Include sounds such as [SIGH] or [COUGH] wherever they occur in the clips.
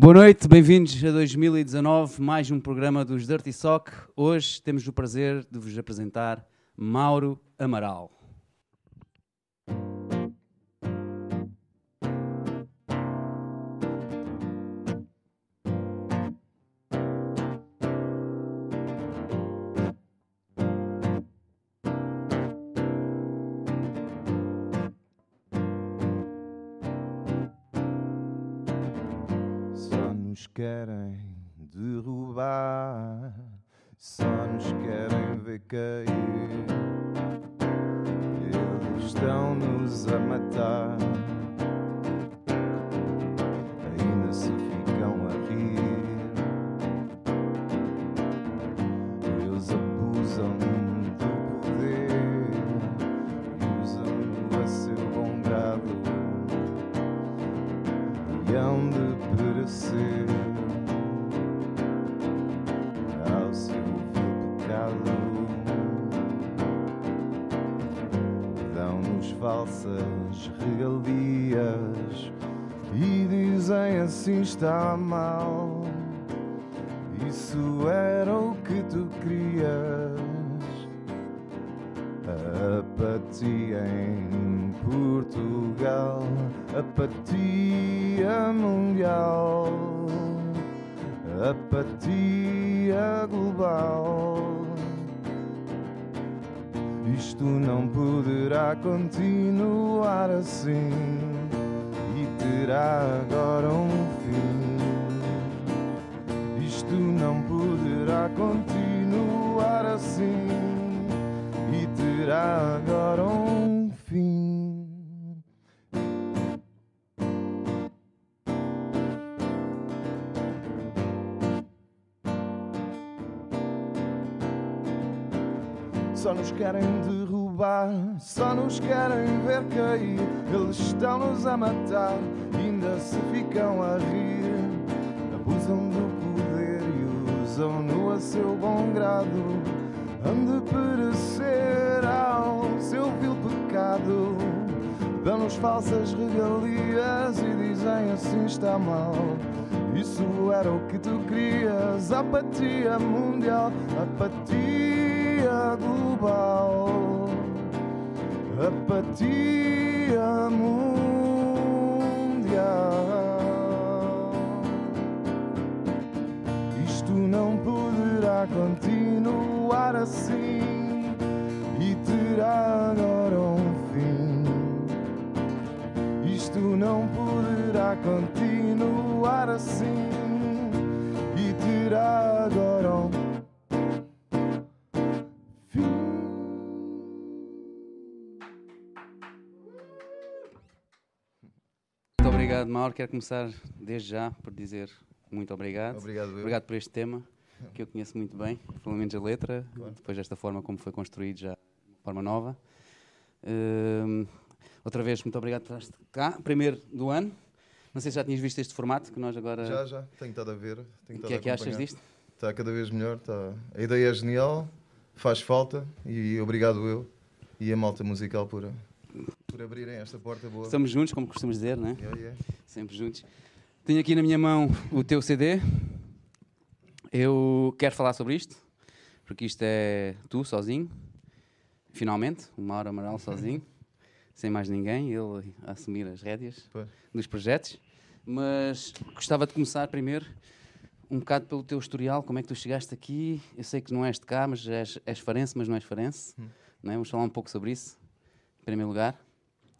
Boa noite, bem-vindos a 2019, mais um programa dos Dirty Sock. Hoje temos o prazer de vos apresentar Mauro Amaral. Continuar estão-nos a matar, ainda se ficam a rir. Abusam do poder e usam-no a seu bom grado. Hão de perecer ao seu vil pecado. Dão-nos falsas regalias e dizem assim está mal. Isso era o que tu querias, apatia mundial, apatia global, apatia mundial. Obrigado, Mauro. Quero começar desde já por dizer muito obrigado. Obrigado, eu. Obrigado por este tema, que eu conheço muito bem, pelo menos a letra, depois desta forma como foi construído já de forma nova. Hum, outra vez, muito obrigado por estar cá. Primeiro do ano. Não sei se já tinhas visto este formato que nós agora. Já, já, tenho estado a ver. O que é que achas disto? Está cada vez melhor. Está... A ideia é genial, faz falta e obrigado eu e a malta musical por, por abrirem esta porta boa. Estamos juntos, como costumas dizer, não é? Yeah, yeah. Sempre juntos. Tenho aqui na minha mão o teu CD. Eu quero falar sobre isto, porque isto é tu sozinho, finalmente, o Mauro Amaral sozinho, sem mais ninguém, ele a assumir as rédeas dos projetos. Mas gostava de começar primeiro um bocado pelo teu historial, como é que tu chegaste aqui? Eu sei que não és de cá, mas és, és farense, mas não és farense. Não é? Vamos falar um pouco sobre isso, em primeiro lugar.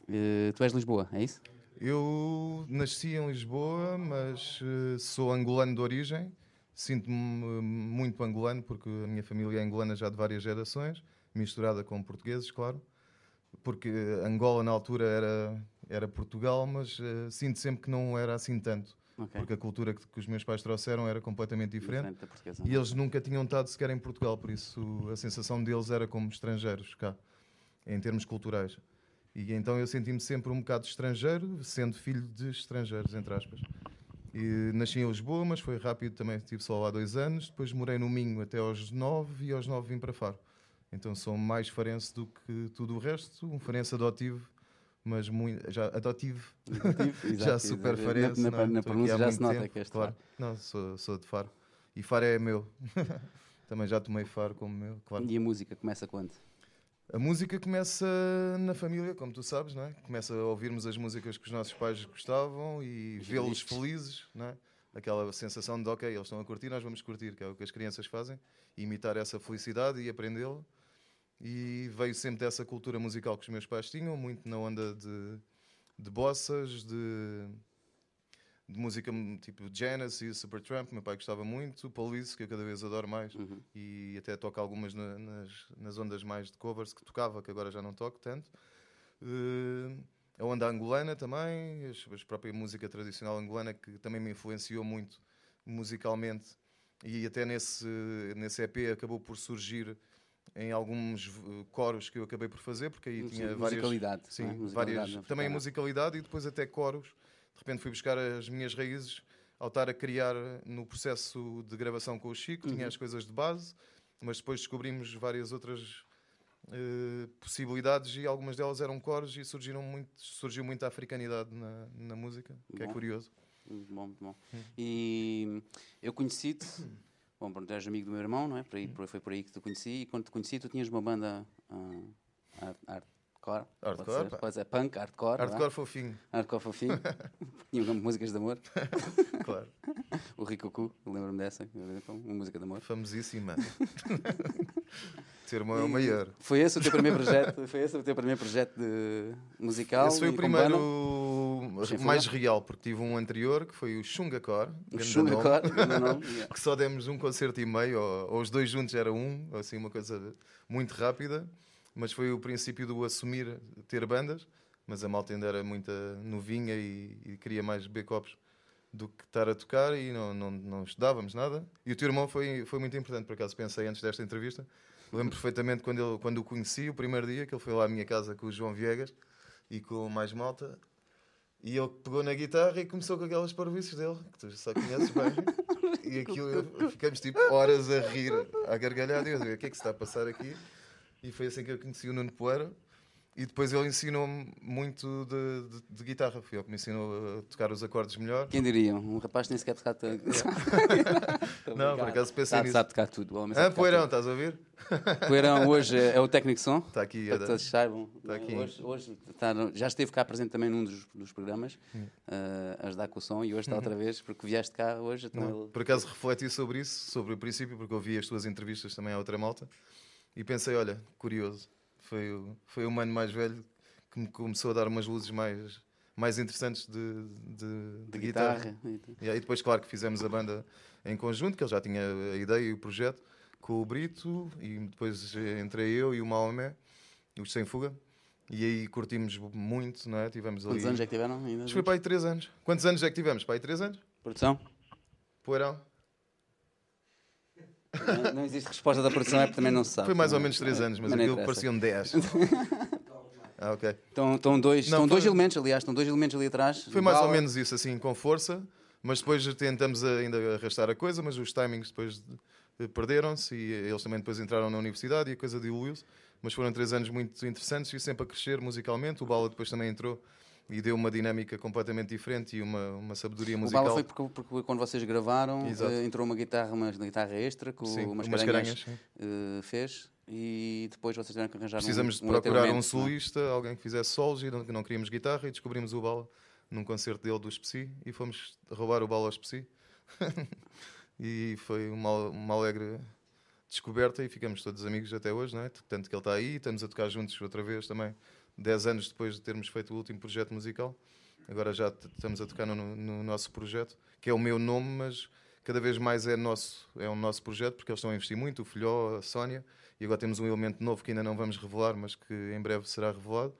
Eh, tu és de Lisboa, é isso? Eu nasci em Lisboa, mas eh, sou angolano de origem. Sinto-me eh, muito angolano porque a minha família é angolana já de várias gerações, misturada com portugueses, claro. Porque Angola na altura era, era Portugal, mas eh, sinto sempre que não era assim tanto. Ok. Porque a cultura que, que os meus pais trouxeram era completamente diferente. Diferente. E eles nunca tinham estado sequer em Portugal, por isso a sensação deles era como estrangeiros cá, em termos culturais. E então eu senti-me sempre um bocado estrangeiro, sendo filho de estrangeiros, entre aspas. E nasci em Lisboa, mas foi rápido também, estive só lá dois anos. Depois morei no Minho até aos nove e aos nove vim para Faro. Então sou mais farense do que tudo o resto, um farense adotivo, mas muito, já adotivo, Adotivo, [LAUGHS] já exato, super exato. farense. Na, não na, é? na aqui pronúncia já se nota tempo, que és claro. Faro. Não, sou, sou de Faro. E Faro é meu. [LAUGHS] Também já tomei Faro como meu, claro. E a música começa quando? A música começa na família, como tu sabes, não é? Começa a ouvirmos as músicas que os nossos pais gostavam e Os vê-los felizes, não é? Aquela sensação de, ok, eles estão a curtir, nós vamos curtir, que é o que as crianças fazem, imitar essa felicidade e aprendê-la. E veio sempre dessa cultura musical que os meus pais tinham, muito na onda de, de bossas, de, de música tipo Genesis, Supertramp, meu pai gostava muito, Police, que eu cada vez adoro mais Uhum. e até toco algumas na- nas, nas ondas mais de covers que tocava, que agora já não toco tanto. Eh, a onda angolana também, a própria música tradicional angolana que também me influenciou muito musicalmente e até nesse, nesse EP acabou por surgir em alguns eh, coros que eu acabei por fazer, porque aí Sim, tinha várias, musicalidade. Sim, é? Musicalidade várias, africana. também musicalidade e depois até coros. De repente fui buscar as minhas raízes ao estar a criar no processo de gravação com o Chico, tinha Uhum. as coisas de base, mas depois descobrimos várias outras eh, possibilidades e algumas delas eram coros e surgiram muito, surgiu muita africanidade na, na música, que é curioso. Muito bom, muito bom. Hum. E eu conheci-te, bom, pronto, és amigo do meu irmão, não é? Por aí, por- foi por aí que te conheci. E quando te conheci, tu tinhas uma banda art, hardcore. pode Hardcore, ser, pá. Pode ser punk, hardcore. não é? Hardcore fofinho, Hardcore fofinho. [LAUGHS] Tinha músicas de amor. [LAUGHS] claro. O Rico Cu, lembro-me dessa. Uma música de amor. Famosíssima. Teu irmão é o maior. Foi esse o teu primeiro projeto? Foi esse o teu primeiro projeto de musical? Esse foi o primeiro mais real, porque tive um anterior que foi o Xungacore. O. [LAUGHS] Yeah. Que só demos um concerto e meio, ou, ou os dois juntos era um, assim, uma coisa muito rápida. Mas foi o princípio do assumir ter bandas. Mas a malta ainda era muita novinha e, e queria mais beber copos do que estar a tocar e não, não, não estudávamos nada. E o teu irmão foi, foi muito importante, por acaso pensei antes desta entrevista. Lembro perfeitamente quando, ele, quando o conheci, o primeiro dia, que ele foi lá à minha casa com o João Viegas e com mais malta. E ele pegou na guitarra e começou com aquelas parvoices dele, que tu só conheces bem. e [LAUGHS] aquilo, ficamos tipo horas a rir, a gargalhar. E eu o que é que se está a passar aqui? E foi assim que eu conheci o Nuno Poeira. E depois ele ensinou-me muito de, de- de guitarra. Foi ele que me ensinou a tocar os acordes melhor. Quem diria? Um rapaz nem sequer tocar. [LAUGHS] Não, por acaso pensei sabe, nisso. sabe tocar tudo. o homem Ah, Poeirão, estás a ouvir? [LAUGHS] Poeirão hoje é, é o técnico de som. Está aqui. Para que todos saibam. Está aqui. Hoje, hoje está já esteve cá presente também num dos, dos programas, Hum. eh, a ajudar com o som, e hoje está outra vez, porque vieste cá hoje. Então Não, ele- Por acaso refleti sobre isso, sobre o princípio, porque ouvi as tuas entrevistas também à outra malta e pensei: olha, curioso, foi o, foi o mano mais velho que me começou a dar umas luzes mais, mais interessantes de, de, de guitarra. guitarra. E aí depois, claro, que fizemos a banda em conjunto, que ele já tinha a ideia e o projeto, com o Brito, e depois entrei eu e o Maomé, os Sem Fuga, e aí curtimos muito, não é? Tivemos ali. Quantos anos é que tiveram ainda? Acho que foi para aí 3 anos. Quantos anos é que tivemos? Para aí 3 anos? Produção? Poeirão? Não, não existe resposta da produção, é porque também não se sabe. Foi mais ou Não- menos 3 é, anos, mas aquilo pareciam 10. [LAUGHS] ah, ok. Estão, estão dois, Não, estão dois foi- elementos, aliás, estão dois elementos ali atrás. Foi mais ou menos isso, assim, com força, mas depois tentamos ainda arrastar a coisa, mas os timings depois perderam-se e eles também depois entraram na universidade e a coisa diluiu-se. Mas foram três anos muito interessantes e sempre a crescer musicalmente. O Bala depois também entrou e deu uma dinâmica completamente diferente e uma, uma sabedoria O musical. Bala foi porque, porque quando vocês gravaram, eh, entrou uma guitarra, uma guitarra extra que Sim, o umas Mascarenhas, eh, fez e depois vocês tiveram que arranjar Precisamos um, de procurar um não é? solista, alguém que fizesse solos e não, não queríamos guitarra e descobrimos o Bala num concerto dele do Speci e fomos roubar o Bala ao Speci. [LAUGHS] e foi uma, uma alegre descoberta e ficamos todos amigos até hoje, não é? Tanto que ele está aí, estamos a tocar juntos outra vez também, 10 anos depois de termos feito o último projeto musical. Agora já estamos a tocar no, no nosso projeto, que é o meu nome, mas cada vez mais é nosso, é um nosso projeto, porque eles estão a investir muito, o Filhó, a Sónia, e agora temos um elemento novo que ainda não vamos revelar, mas que em breve será revelado.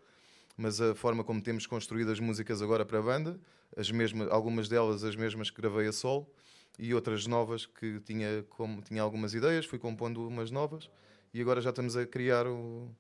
Mas a forma como temos construído as músicas agora para a banda, as mesmas, algumas delas as mesmas que gravei a solo, e outras novas que tinha, como, tinha algumas ideias, fui compondo umas novas, e agora já estamos a criar o-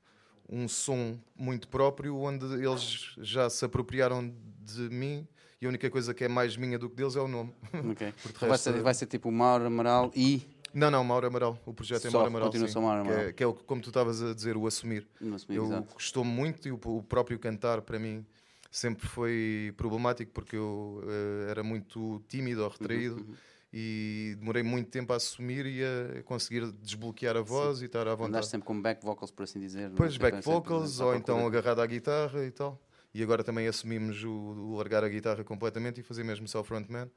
um som muito próprio, onde eles já se apropriaram de mim, e a única coisa que é mais minha do que deles é o nome. Ok. [LAUGHS] Porque de Vai resto- ser, vai ser tipo Mauro Amaral e Não, não, Mauro Amaral. O projeto é Mauro Amaral. continua sim. Mauro Que é, Amaral. que é o, como tu estavas a dizer, o assumir. Não assumi, Eu exato. gostou muito e o, o próprio cantar para mim sempre foi problemático porque eu eh, era muito tímido ou retraído Uhum, e demorei muito tempo a assumir e a conseguir desbloquear a voz e estar à vontade. Andaste sempre com back vocals, por assim dizer. não? Depois Sempre- back sempre vocals ou então agarrado à guitarra e tal. E agora também assumimos o, o largar a guitarra completamente e fazer mesmo só frontman.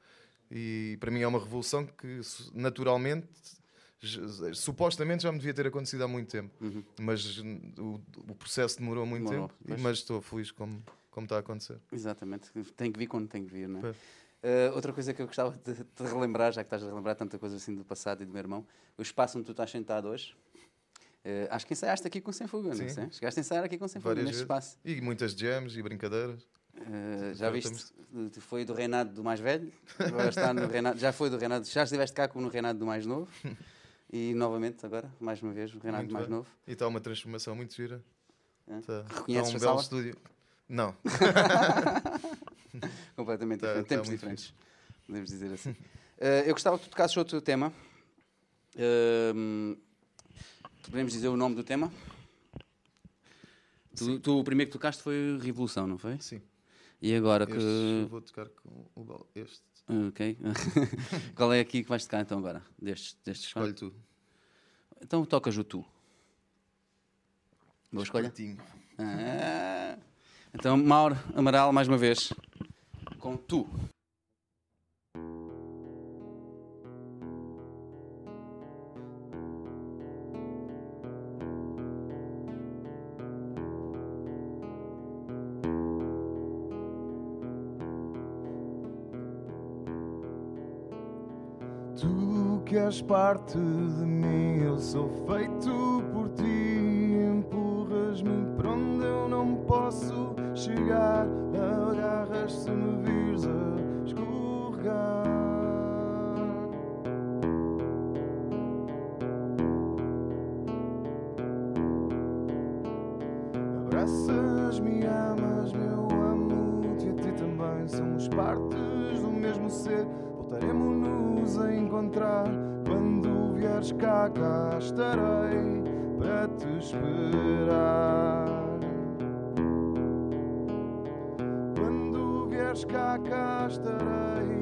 E para mim é uma revolução que naturalmente, supostamente já me devia ter acontecido há muito tempo. Uhum. Mas o, o processo demorou muito Demorou, tempo. pois. Mas estou feliz como, como está a acontecer. Exatamente, tem que vir quando tem que vir, não é? Pois. Uh, outra coisa que eu gostava de, de relembrar, já que estás a relembrar tanta coisa assim do passado e do meu irmão, o espaço onde tu estás sentado hoje. Uh, acho que ensaiaste aqui com Sem Fuga, não Sim. sei? Chegaste a ensaiar aqui com Sem Fuga, Várias neste vezes. espaço. E muitas jams e brincadeiras. Uh, já viste? uh, Foi do reinado do mais velho, agora está no reinado, já foi do reinado, já estiveste cá como no reinado do mais novo. [LAUGHS] E novamente, agora, mais uma vez, o reinado Muito do mais bem. novo. E está uma transformação muito gira. É? Tá, Reconheces tá um belo sala? estúdio. Não, [LAUGHS] [LAUGHS] [LAUGHS] completamente Tá- diferente, tá tempos diferentes, podemos dizer assim. Eh, eu gostava que tu tocasses outro tema. Ehm, podemos dizer o nome do tema? Tu, tu- o primeiro que tocaste foi Revolução, não foi? sim. E agora Este que. vou tocar com o bal- este. Ok. [LAUGHS] Qual é aqui que vais tocar então agora? Destes, destes Escolhe tu. Então tocas o tu. Boa escolha. Ah. Então, Mauro Amaral, mais uma vez, com tu. Tu que és parte de mim, eu sou feito por ti. Empurras-me para onde eu não posso chegar. Agarras Voltaremos-nos a encontrar. Quando vieres cá, cá estarei para te esperar. Quando vieres cá, cá estarei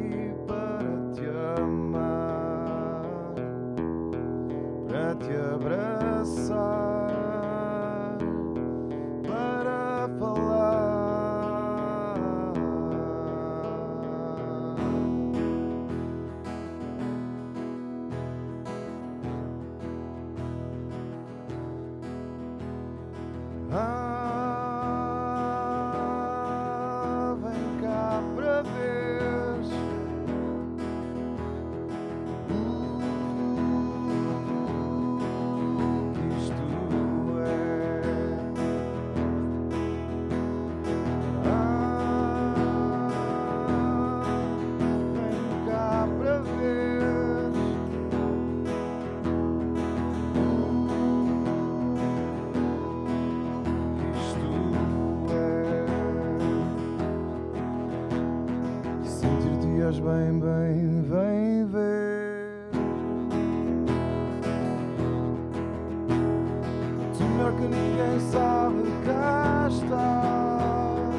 que ninguém sabe cá está.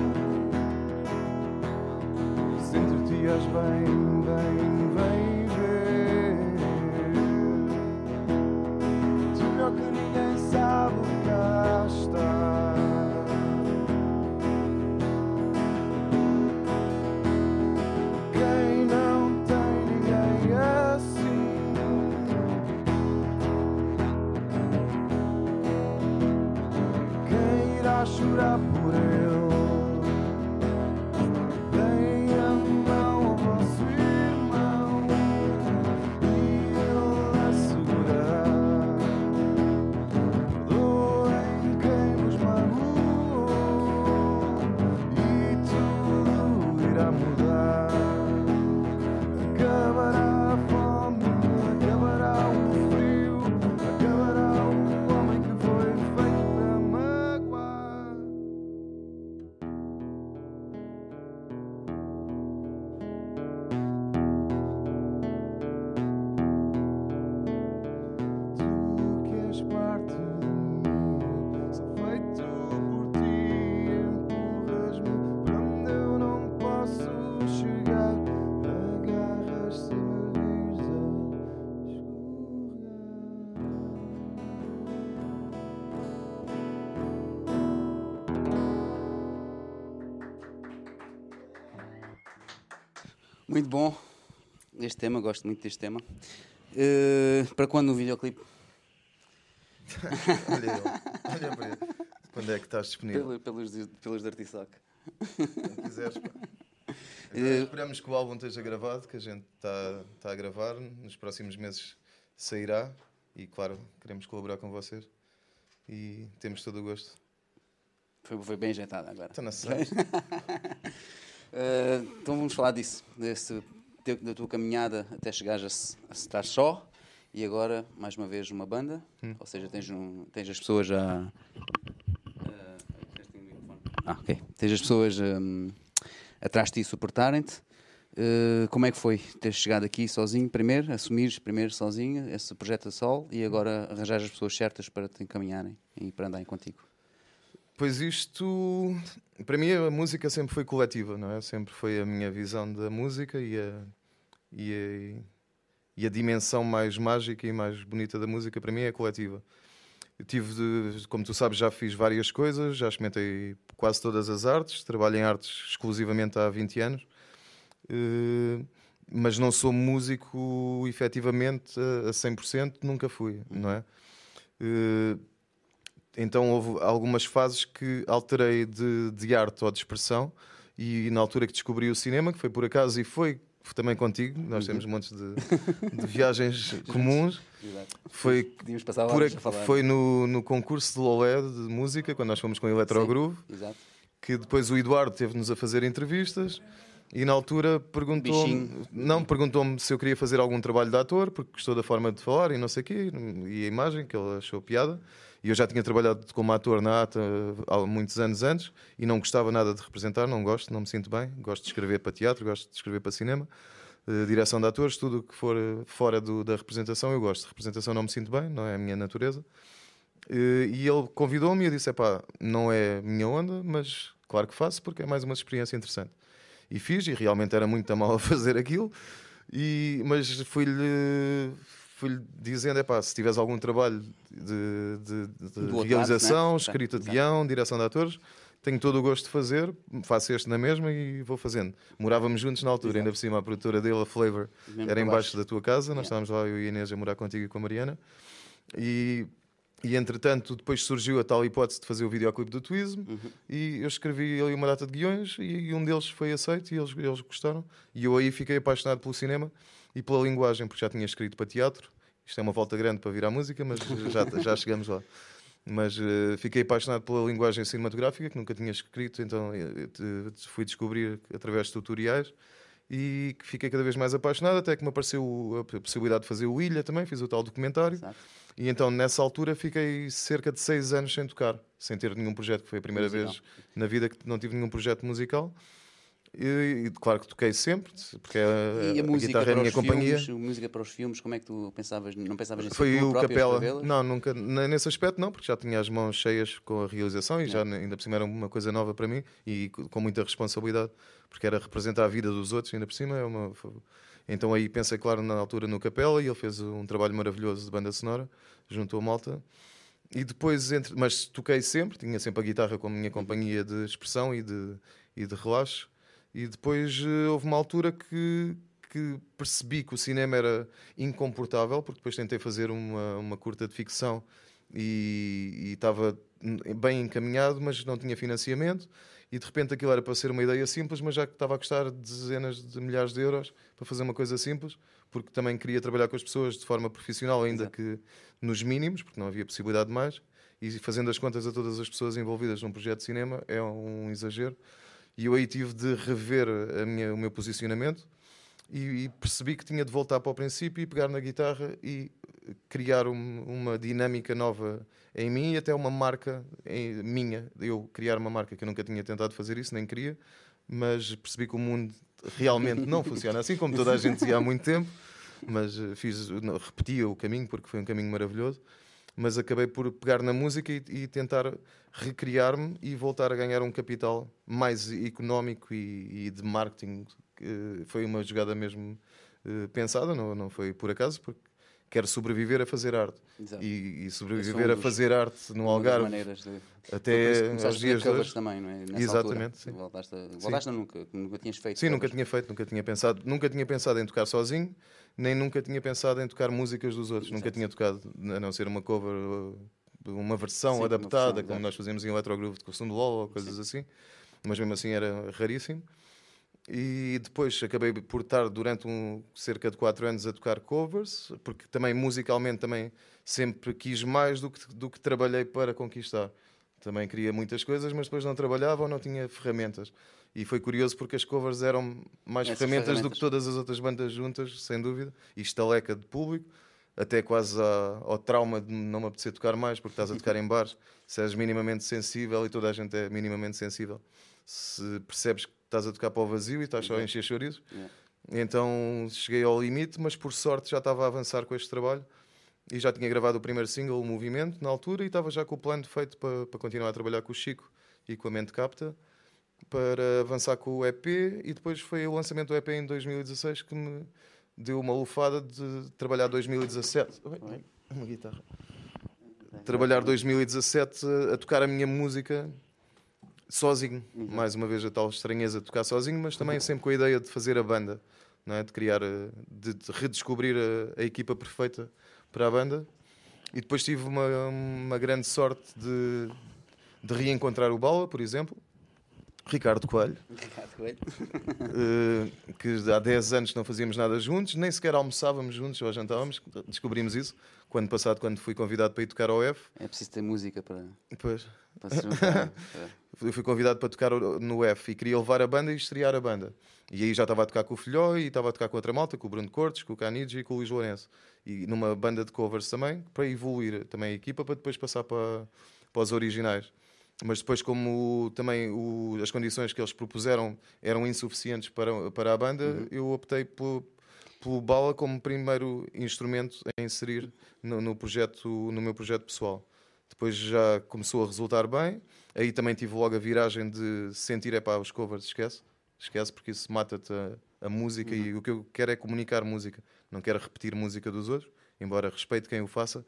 Sentir-te-ás bem, bom este tema, gosto muito deste tema. Uh, para quando o videoclipe? [LAUGHS] olha ele, olha para ele. Quando é que estás disponível? Pelo, pelos, pelos Dirty Sock. Quando quiseres, pá. Uh, [LAUGHS] esperamos que o álbum esteja gravado, que a gente está tá a gravar. Nos próximos meses sairá. E claro, queremos colaborar com vocês. E temos todo o gosto. Foi, foi bem ajeitado agora. Estou na [LAUGHS] uh, Então vamos falar disso. Desse, da tua caminhada até chegares a, a estar só. E agora, mais uma vez, uma banda. Hum. Ou seja, tens, um, tens as pessoas a. Uh, ah, ok. Tens as pessoas um, atrás de ti suportarem-te. Uh, como é que foi ter chegado aqui sozinho primeiro, assumires primeiro sozinho esse projeto a sol e agora arranjar as pessoas certas para te encaminharem e para andarem contigo? Pois isto, para mim a música sempre foi coletiva, não é? Sempre foi a minha visão da música e a, e a, e a dimensão mais mágica e mais bonita da música para mim é coletiva. Eu tive, de, como tu sabes, já fiz várias coisas, já experimentei quase todas as artes, trabalho em artes exclusivamente há 20 anos eh, mas não sou músico efetivamente a 100%, nunca fui, não é? Então houve algumas fases que alterei de, de arte ou de expressão e na altura que descobri o cinema, que foi por acaso e foi também contigo, nós temos uhum. montes de, de viagens [LAUGHS] comuns. Foi, por, foi no, no concurso de Lolé de música, quando nós fomos com o Electrogroove, que depois o Eduardo teve-nos a fazer entrevistas. E na altura perguntou-me, não perguntou-me se eu queria fazer algum trabalho de ator, porque gostou da forma de falar e não sei o quê, e a imagem que ele achou piada. E eu já tinha trabalhado como ator na ATA há muitos anos antes e não gostava nada de representar, não gosto, não me sinto bem. Gosto de escrever para teatro, gosto de escrever para cinema, uh, direção de atores, tudo o que for fora do, da representação eu gosto. Representação não me sinto bem, não é a minha natureza. E ele convidou-me e eu disse: pá, não é minha onda, mas claro que faço porque é mais uma experiência interessante e fiz, e realmente era muito mal a [LAUGHS] fazer aquilo, e, mas fui-lhe fui dizendo: é pá, se tiveres algum trabalho de, de, de realização, lado, né? escrita de guião, direção de atores, tenho todo o gosto de fazer, faço este na mesma e vou fazendo. Morávamos juntos na altura, Exato. ainda por cima a produtora dele, a Flavor, era embaixo da tua casa, nós yeah. estávamos lá, eu e a Inês, a morar contigo e com a Mariana. E e entretanto, depois surgiu a tal hipótese de fazer o videoclipe do Twism uhum. e eu escrevi ali uma data de guiões e, e, um deles foi aceito e eles, eles gostaram. E eu aí fiquei apaixonado pelo cinema e pela linguagem, porque já tinha escrito para teatro. Isto é uma volta grande para vir à música, mas já, já chegamos lá. Mas uh, fiquei apaixonado pela linguagem cinematográfica, que nunca tinha escrito, então uh, fui descobrir através de tutoriais e fiquei cada vez mais apaixonado, até que me apareceu a possibilidade de fazer o Ilha também, fiz o tal documentário. Exato. E então nessa altura fiquei cerca de seis anos sem tocar, sem ter nenhum projeto, que foi a primeira musical. vez na vida que não tive nenhum projeto musical. E, e, claro que toquei sempre, porque a, e a, a guitarra é a minha companhia. Filmes, a música para os filmes, como é que tu pensavas? Não pensavas nisso? Foi o Capela. Não, nunca, nesse aspecto não, porque já tinha as mãos cheias com a realização e é. já ainda por cima era uma coisa nova para mim e com muita responsabilidade, porque era representar a vida dos outros, ainda por cima é uma. Então aí pensei, claro, na altura no Capela e ele fez um trabalho maravilhoso de banda sonora, juntou a malta. E depois, entre, mas toquei sempre, tinha sempre a guitarra como minha companhia de expressão e de, e de relaxo. E depois eh, houve uma altura que, que percebi que o cinema era incomportável, porque depois tentei fazer uma, uma curta de ficção e, e estava bem encaminhado, mas não tinha financiamento. E de repente aquilo era para ser uma ideia simples, mas já que estava a custar dezenas de milhares de euros para fazer uma coisa simples, porque também queria trabalhar com as pessoas de forma profissional, ainda Exato. que nos mínimos, porque não havia possibilidade de mais. E fazendo as contas a todas as pessoas envolvidas num projeto de cinema é um exagero. E eu aí tive de rever minha, o meu posicionamento e, e, percebi que tinha de voltar para o princípio e pegar na guitarra e criar um, uma dinâmica nova em mim e até uma marca em, minha. Eu criar uma marca que eu nunca tinha tentado fazer isso, nem queria, mas percebi que o mundo realmente não [LAUGHS] funciona assim, como toda a gente dizia há muito tempo. Mas eh, fiz, repetia o caminho porque foi um caminho maravilhoso mas acabei por pegar na música e, e tentar recriar-me e voltar a ganhar um capital mais económico e, e de marketing. foi uma jogada mesmo uh, pensada, não, não foi por acaso, porque quero sobreviver a fazer arte. Exato. E, e sobreviver um a dos- fazer arte no Algarve de... Até aos a dias de hoje. também, não é? Nessa Exatamente, altura. sim. Voltaste, a... Voltaste a nunca, nunca tinhas feito Sim, nunca covers. tinha feito, nunca tinha pensado, nunca tinha pensado em tocar sozinho, nem nunca tinha pensado em tocar músicas dos outros. Nunca Exato. tinha tocado, a não ser uma cover, uma versão Sim, adaptada, versão, como nós fazíamos em Electrogroove de Costume de LOL ou coisas assim, mas mesmo assim era raríssimo. E depois acabei por estar durante um, cerca de 4 anos a tocar covers, porque também musicalmente também sempre quis mais do que, do que trabalhei para conquistar. Também queria muitas coisas, mas depois não trabalhava ou não tinha ferramentas. E foi curioso porque as covers eram mais Essas ferramentas, do ferramentas. que todas as outras bandas juntas, sem dúvida. E estaleca de público, até quase ao trauma de não me apetecer tocar mais, porque estás a tocar em bares, se és minimamente sensível e toda a gente é minimamente sensível. Se percebes que estás a tocar para o vazio e estás só a encher chorizos. Yeah. Então cheguei ao limite, mas por sorte já estava a avançar com este trabalho e já tinha gravado o primeiro single, o Movimento, na altura, e estava já com o plano feito para, para continuar a trabalhar com o Chico e com a Mente Capta para avançar com o EP. E depois foi o lançamento do EP em 2016 que me deu uma lufada de trabalhar 2017. Oi, Uma guitarra. Trabalhar 2017 a, a tocar a minha música sozinho. Mais uma vez a tal estranheza de tocar sozinho, mas também sempre com a ideia de fazer a banda, não é? de criar, eh, de, de redescobrir a, a equipa perfeita para a banda. E depois tive uma, uma grande sorte de, de reencontrar o Bala, por exemplo, Ricardo Coelho, [LAUGHS] Ricardo Coelho. eh, que há 10 anos não fazíamos nada juntos, nem sequer almoçávamos juntos ou jantávamos, descobrimos isso quando passado, quando fui convidado para ir tocar ao F. É preciso ter música para, Depois, para se juntar. [LAUGHS] Eu fui convidado para tocar no F e queria levar a banda e estrear a banda. E aí já estava a tocar com o Filhó e estava a tocar com outra malta, com o Bruno Cortes, com o Canigi e com o Luís Lourenço. E numa banda de covers também, para evoluir também a equipa, para depois passar para, para os originais. Mas depois, como também o- as condições que eles propuseram eram insuficientes para, para a banda, eu optei por, pelo Bala como primeiro instrumento a inserir no, no projeto, no meu projeto pessoal. Depois já começou a resultar bem. Aí também tive logo a viragem de sentir, é pá, os covers, esquece. Esquece, porque isso mata-te a, a música e o que eu quero é comunicar música. Não quero repetir música dos outros, embora respeite quem o faça.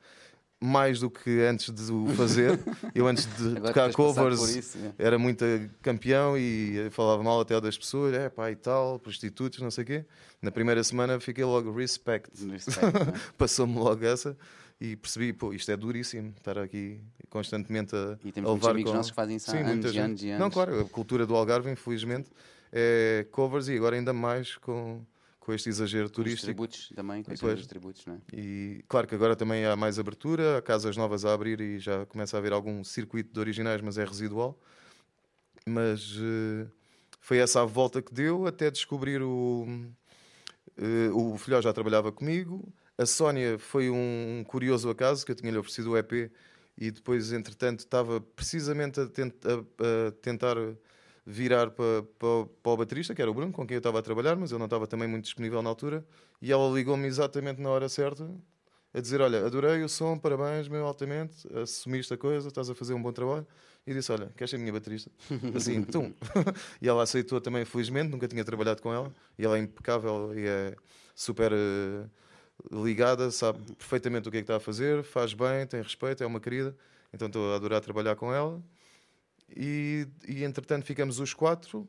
Mais do que antes de o fazer, [LAUGHS] eu antes de tocar covers isso, é. era muito campeão e falava mal até das pessoas, é pá e tal, prostitutos, não sei o quê. Na primeira semana fiquei logo respect. Respect, não é? [LAUGHS] Passou-me logo essa e percebi, pô, isto é duríssimo, estar aqui constantemente a, E temos a levar amigos com... nossos que fazem isso há Sim, anos gente. anos e anos. Não, claro, a cultura do Algarve, infelizmente, é covers e agora ainda mais com, com este exagero Os turístico. tributos também, com E os depois- tributos, não é? E claro que agora também há mais abertura, há casas novas a abrir e já começa a haver algum circuito de originais, mas é residual. Mas eh, foi essa a volta que deu até descobrir o. eh, o Filhó já trabalhava comigo. A Sónia foi um curioso acaso que eu tinha-lhe oferecido o EP e depois, entretanto, estava precisamente a, tent- a- a tentar virar para, para, para o baterista, que era o Bruno, com quem eu estava a trabalhar, mas ele não estava também muito disponível na altura. E ela ligou-me exatamente na hora certa a dizer: Olha, adorei o som, parabéns, meu, altamente, assumiste a coisa, estás a fazer um bom trabalho. E disse: Olha, queres ser minha baterista? [LAUGHS] Assim, tum. [LAUGHS] e ela aceitou também, felizmente, nunca tinha trabalhado com ela. E ela é impecável e é super eh, ligada, sabe perfeitamente o que é que está a fazer, faz bem, tem respeito, é uma querida. Então estou a adorar trabalhar com ela. E, e entretanto ficamos os quatro.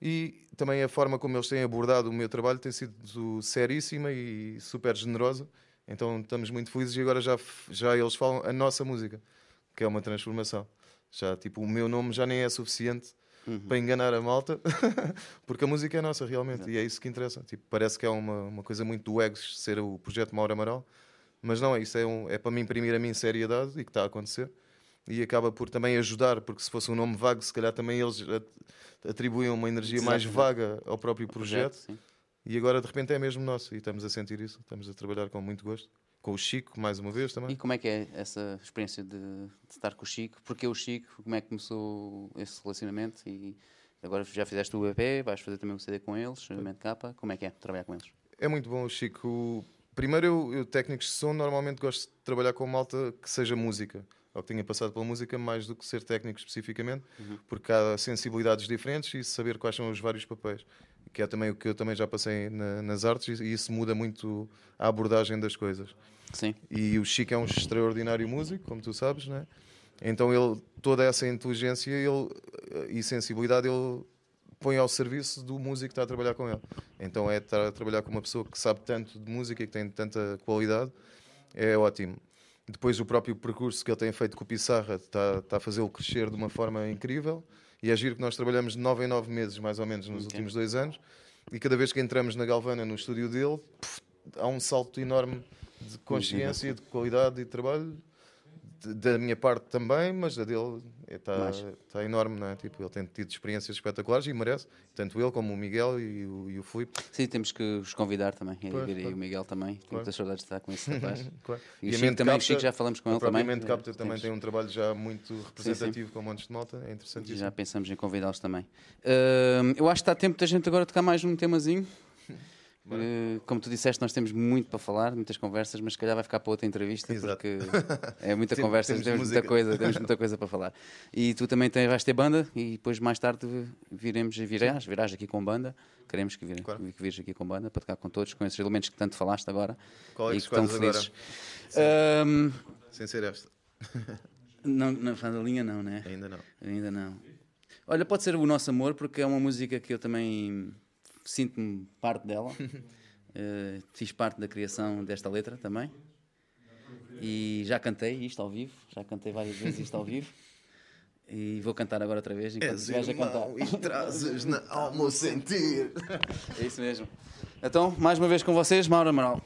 E também a forma como eles têm abordado o meu trabalho tem sido seríssima e super generosa. Então estamos muito felizes e agora já, já eles falam a nossa música, que é uma transformação. Já tipo, o meu nome já nem é suficiente para enganar a malta, [LAUGHS] porque a música é nossa realmente e é isso que interessa. Tipo, parece que é uma, uma coisa muito do egos ser o projeto Mauro Amaral, mas não é isso, é, um, é para me imprimir a mim seriedade e que está a acontecer. E acaba por também ajudar, porque se fosse um nome vago, se calhar também eles at- atribuíam uma energia mais vaga ao próprio projeto. sim. E agora de repente é mesmo nosso e estamos a sentir isso, estamos a trabalhar com muito gosto. Com o Chico, mais uma vez também. E como é que é essa experiência de, de estar com o Chico? Porquê o Chico? Como é que começou esse relacionamento? E agora já fizeste o EP, vais fazer também o CD com eles, Mente Capa. Como é que é trabalhar com eles? É muito bom o Chico. Primeiro, eu, eu, técnicos de som, normalmente gosto de trabalhar com malta que seja música. Ou que tenha passado pela música, mais do que ser técnico especificamente, porque há sensibilidades diferentes e saber quais são os vários papéis que é também o que eu também já passei na, nas artes, e isso muda muito a abordagem das coisas. Sim. E o Chico é um extraordinário músico, como tu sabes, né? Então ele, toda essa inteligência ele, e sensibilidade ele põe ao serviço do músico que está a trabalhar com ele. Então é estar a trabalhar com uma pessoa que sabe tanto de música e que tem tanta qualidade, é ótimo. Depois o próprio percurso que ele tem feito com o Pissarra está, está a fazê-lo crescer de uma forma incrível. E é giro que nós trabalhamos de 9 em 9 meses, mais ou menos, nos okay. últimos dois anos. E cada vez que entramos na Galvana, no estúdio dele, puf, há um salto enorme de consciência, de qualidade e de trabalho da minha parte também, mas da dele está tá enorme, não é? Tipo, ele tem tido experiências espetaculares e merece, tanto ele como o Miguel e o, e o Filipe. Sim, temos que os convidar também, e, o Miguel também. Tenho muitas saudades de estar com esse rapaz. [LAUGHS] claro. E, e o Chico também, capta, Chico já falamos com ele também. O Capta também tem um trabalho já muito representativo sim, sim. com montes de malta, é interessante Já pensamos em convidá-los também. Uh, eu acho que está tempo da gente agora tocar mais um temazinho. Uh, como tu disseste, nós temos muito para falar, muitas conversas, mas se calhar vai ficar para outra entrevista Exato. porque [LAUGHS] é muita Tem, conversa, temos, temos muita coisa, temos muita coisa para falar. E tu também tens, vais ter banda e depois mais tarde viremos, virás, virás aqui com banda. Queremos que, vir, claro. que vires aqui com banda para tocar com todos, com esses elementos que tanto falaste agora Qual é e que estão felizes. Um, Sem ser esta. [LAUGHS] não, na fã da linha não, né? Ainda não. Ainda não. Olha, pode ser o Nosso Amor, porque é uma música que eu também sinto-me parte dela. uh, [LAUGHS] fiz parte da criação desta letra também. E já cantei isto ao vivo, já cantei várias vezes isto ao [LAUGHS] vivo. E vou cantar agora outra vez enquanto És a cantar. E trazes na [LAUGHS] alma o sentir. É isso mesmo. Então, mais uma vez com vocês, Mauro Amaral.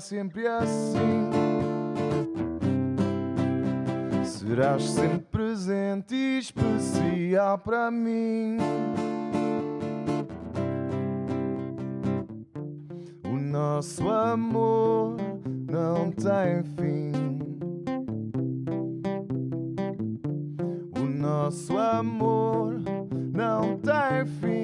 Sempre assim. Serás sempre presente e especial para mim. O nosso amor não tem fim. O nosso amor não tem fim.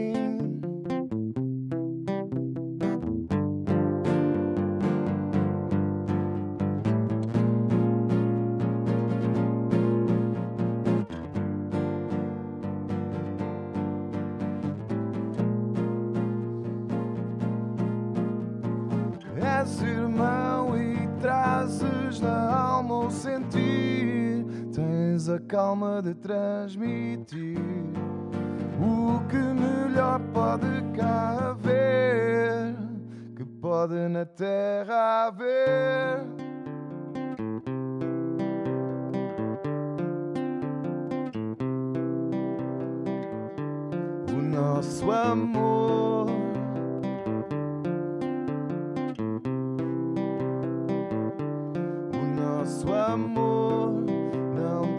Calma de transmitir o que melhor pode cá haver, que pode na terra haver. O nosso amor. O nosso amor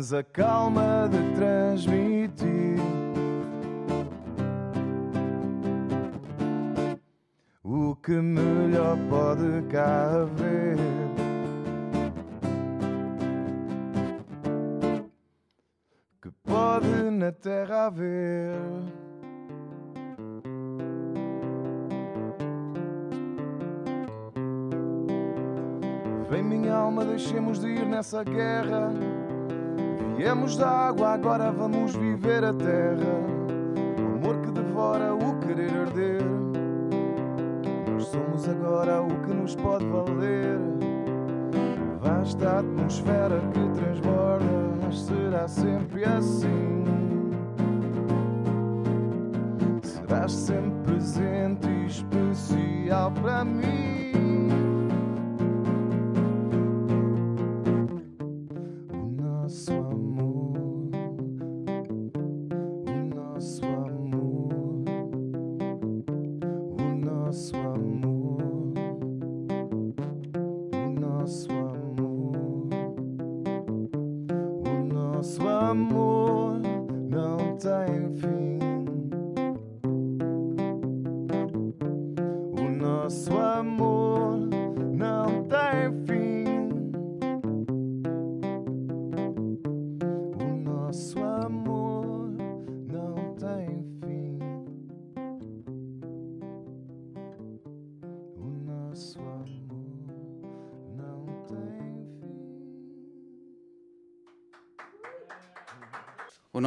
tens a calma de transmitir. O que melhor pode cá haver? Que pode na terra haver? Vem minha alma deixemos de ir nessa guerra. Viemos da água, agora vamos viver a terra. O amor que devora o querer arder. Nós somos agora o que nos pode valer. Vasta atmosfera que transborda, será sempre assim. Serás sempre presente e especial para mim.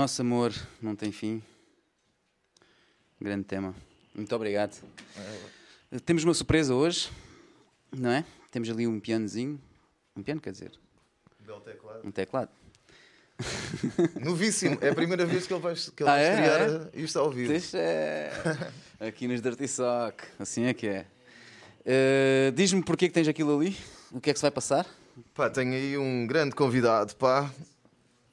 Nosso amor não tem fim. Grande tema. Muito obrigado. Temos uma surpresa hoje, não é? Temos ali um pianozinho. Um piano, quer dizer, Belo teclado. um teclado. [LAUGHS] Novíssimo, é a primeira vez que ele vai, que ele Ah, vai é? estrear isto ao vivo. Deixa é. [LAUGHS] aqui nos Dirty Sock. Assim é que é. Eh, Diz-me porquê que tens aquilo ali. O que é que se vai passar? Pá, tenho aí um grande convidado, pá.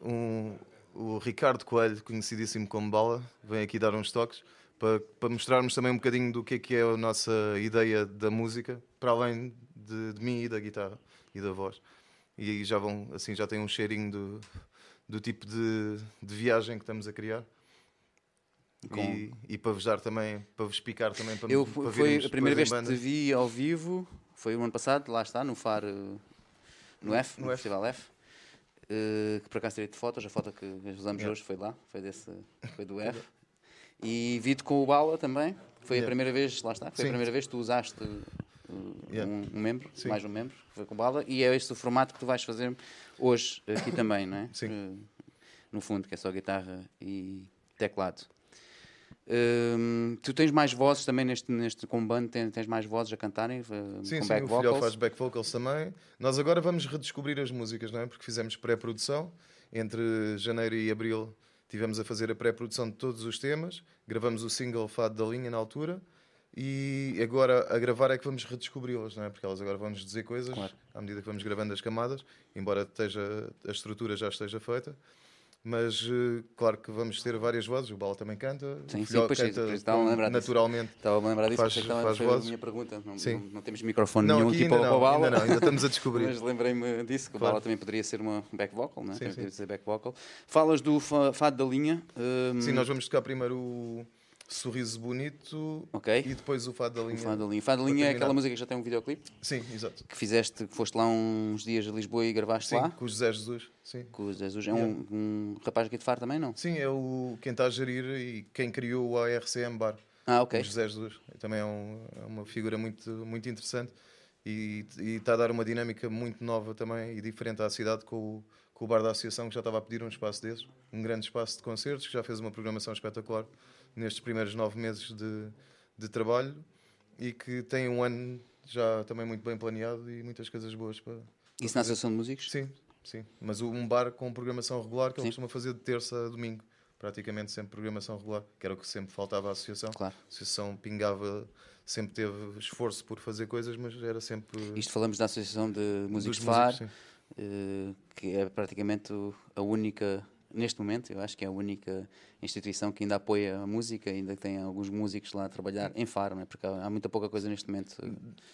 Um, o Ricardo Coelho, conhecidíssimo como Bala, vem aqui dar uns toques para, para mostrarmos também um bocadinho do que é que é a nossa ideia da música, para além de, de mim e da guitarra e da voz. E aí já vão, assim, já tem um cheirinho do, do tipo de, de viagem que estamos a criar. Com- E, e para vos dar também, para vos picar também, para, Eu, para foi a primeira vez que te vi ao vivo, foi o ano passado, lá está, no FAR, eh, no F, no, No F. Festival F. eh, que por acaso tirei de fotos, a foto que usamos Yeah. hoje foi lá, foi, desse, foi do [LAUGHS] F. E vi-te com o Bala também, foi a Yeah. primeira vez, lá está, foi Sim. a primeira vez que tu usaste eh, Yeah. um, um membro, Sim. mais um membro, foi com o Bala, e é este o formato que tu vais fazer hoje aqui também, não é? Sim. Eh, no fundo, que é só guitarra e teclado. Tu tens mais vozes também neste, neste com band, tens, tens mais vozes a cantarem, uh, Sim, com sim, back o vocals. faz back vocals também. Nós agora vamos redescobrir as músicas, não é? Porque fizemos pré-produção. Entre janeiro e abril tivemos a fazer a pré-produção de todos os temas. Gravamos o single Fado da Linha na altura. E agora a gravar é que vamos redescobri-las, não é? Porque elas agora vão-nos dizer coisas Claro. à medida que vamos gravando as camadas, embora esteja, a estrutura já esteja feita. Mas eh, claro que vamos ter várias vozes. O Bala também canta. Sim, o sim, pois é, canta pois estava a lembrar naturalmente. Estava a lembrar disso, Faz- estava- faz vozes. a minha pergunta. Não, Sim. não, não temos microfone Não, nenhum aqui para, não, o Bala. ainda não, ainda estamos a descobrir. [LAUGHS] Mas lembrei-me disso, que o Claro. Bala também poderia ser uma back vocal, não é? Sim, sim. Ser back vocal. Falas do fa- fado da linha. hum, Sim, nós vamos tocar primeiro o Sorriso Bonito Ok. e depois o Fado da O Linha. Fado da linha. Fado da linha é aquela música que já tem um videoclipe, Sim, exato. que fizeste, que foste lá uns dias a Lisboa e gravaste Sim, lá. com o José Jesus. Sim. Com o Jesus. É um, um rapaz aqui de Faro também, não? Sim, é o, quem está a gerir e quem criou o ARCM Bar. Ah, ok. O José Jesus. Também é, um- é uma figura muito, muito interessante e, e está a dar uma dinâmica muito nova também e diferente à cidade com o, com o Bar da Associação, que já estava a pedir um espaço desses. Um grande espaço de concertos, que já fez uma programação espetacular nestes primeiros nove meses de, de trabalho e que tem um ano já também muito bem planeado e muitas coisas boas para. para Isso na. Associação de Músicos? Sim, sim. Mas um bar com programação regular que ele costuma fazer de terça a domingo. Praticamente sempre programação regular, que era o que sempre faltava à associação. Claro. A associação pingava, sempre teve esforço por fazer coisas, mas era sempre. Isto falamos da Associação de Músicos de Faro, músicos, eh, que é praticamente a única, neste momento, eu acho que é a única instituição que ainda apoia a música, ainda tem alguns músicos lá a trabalhar em Faro, não é? porque há, há muita pouca coisa neste momento.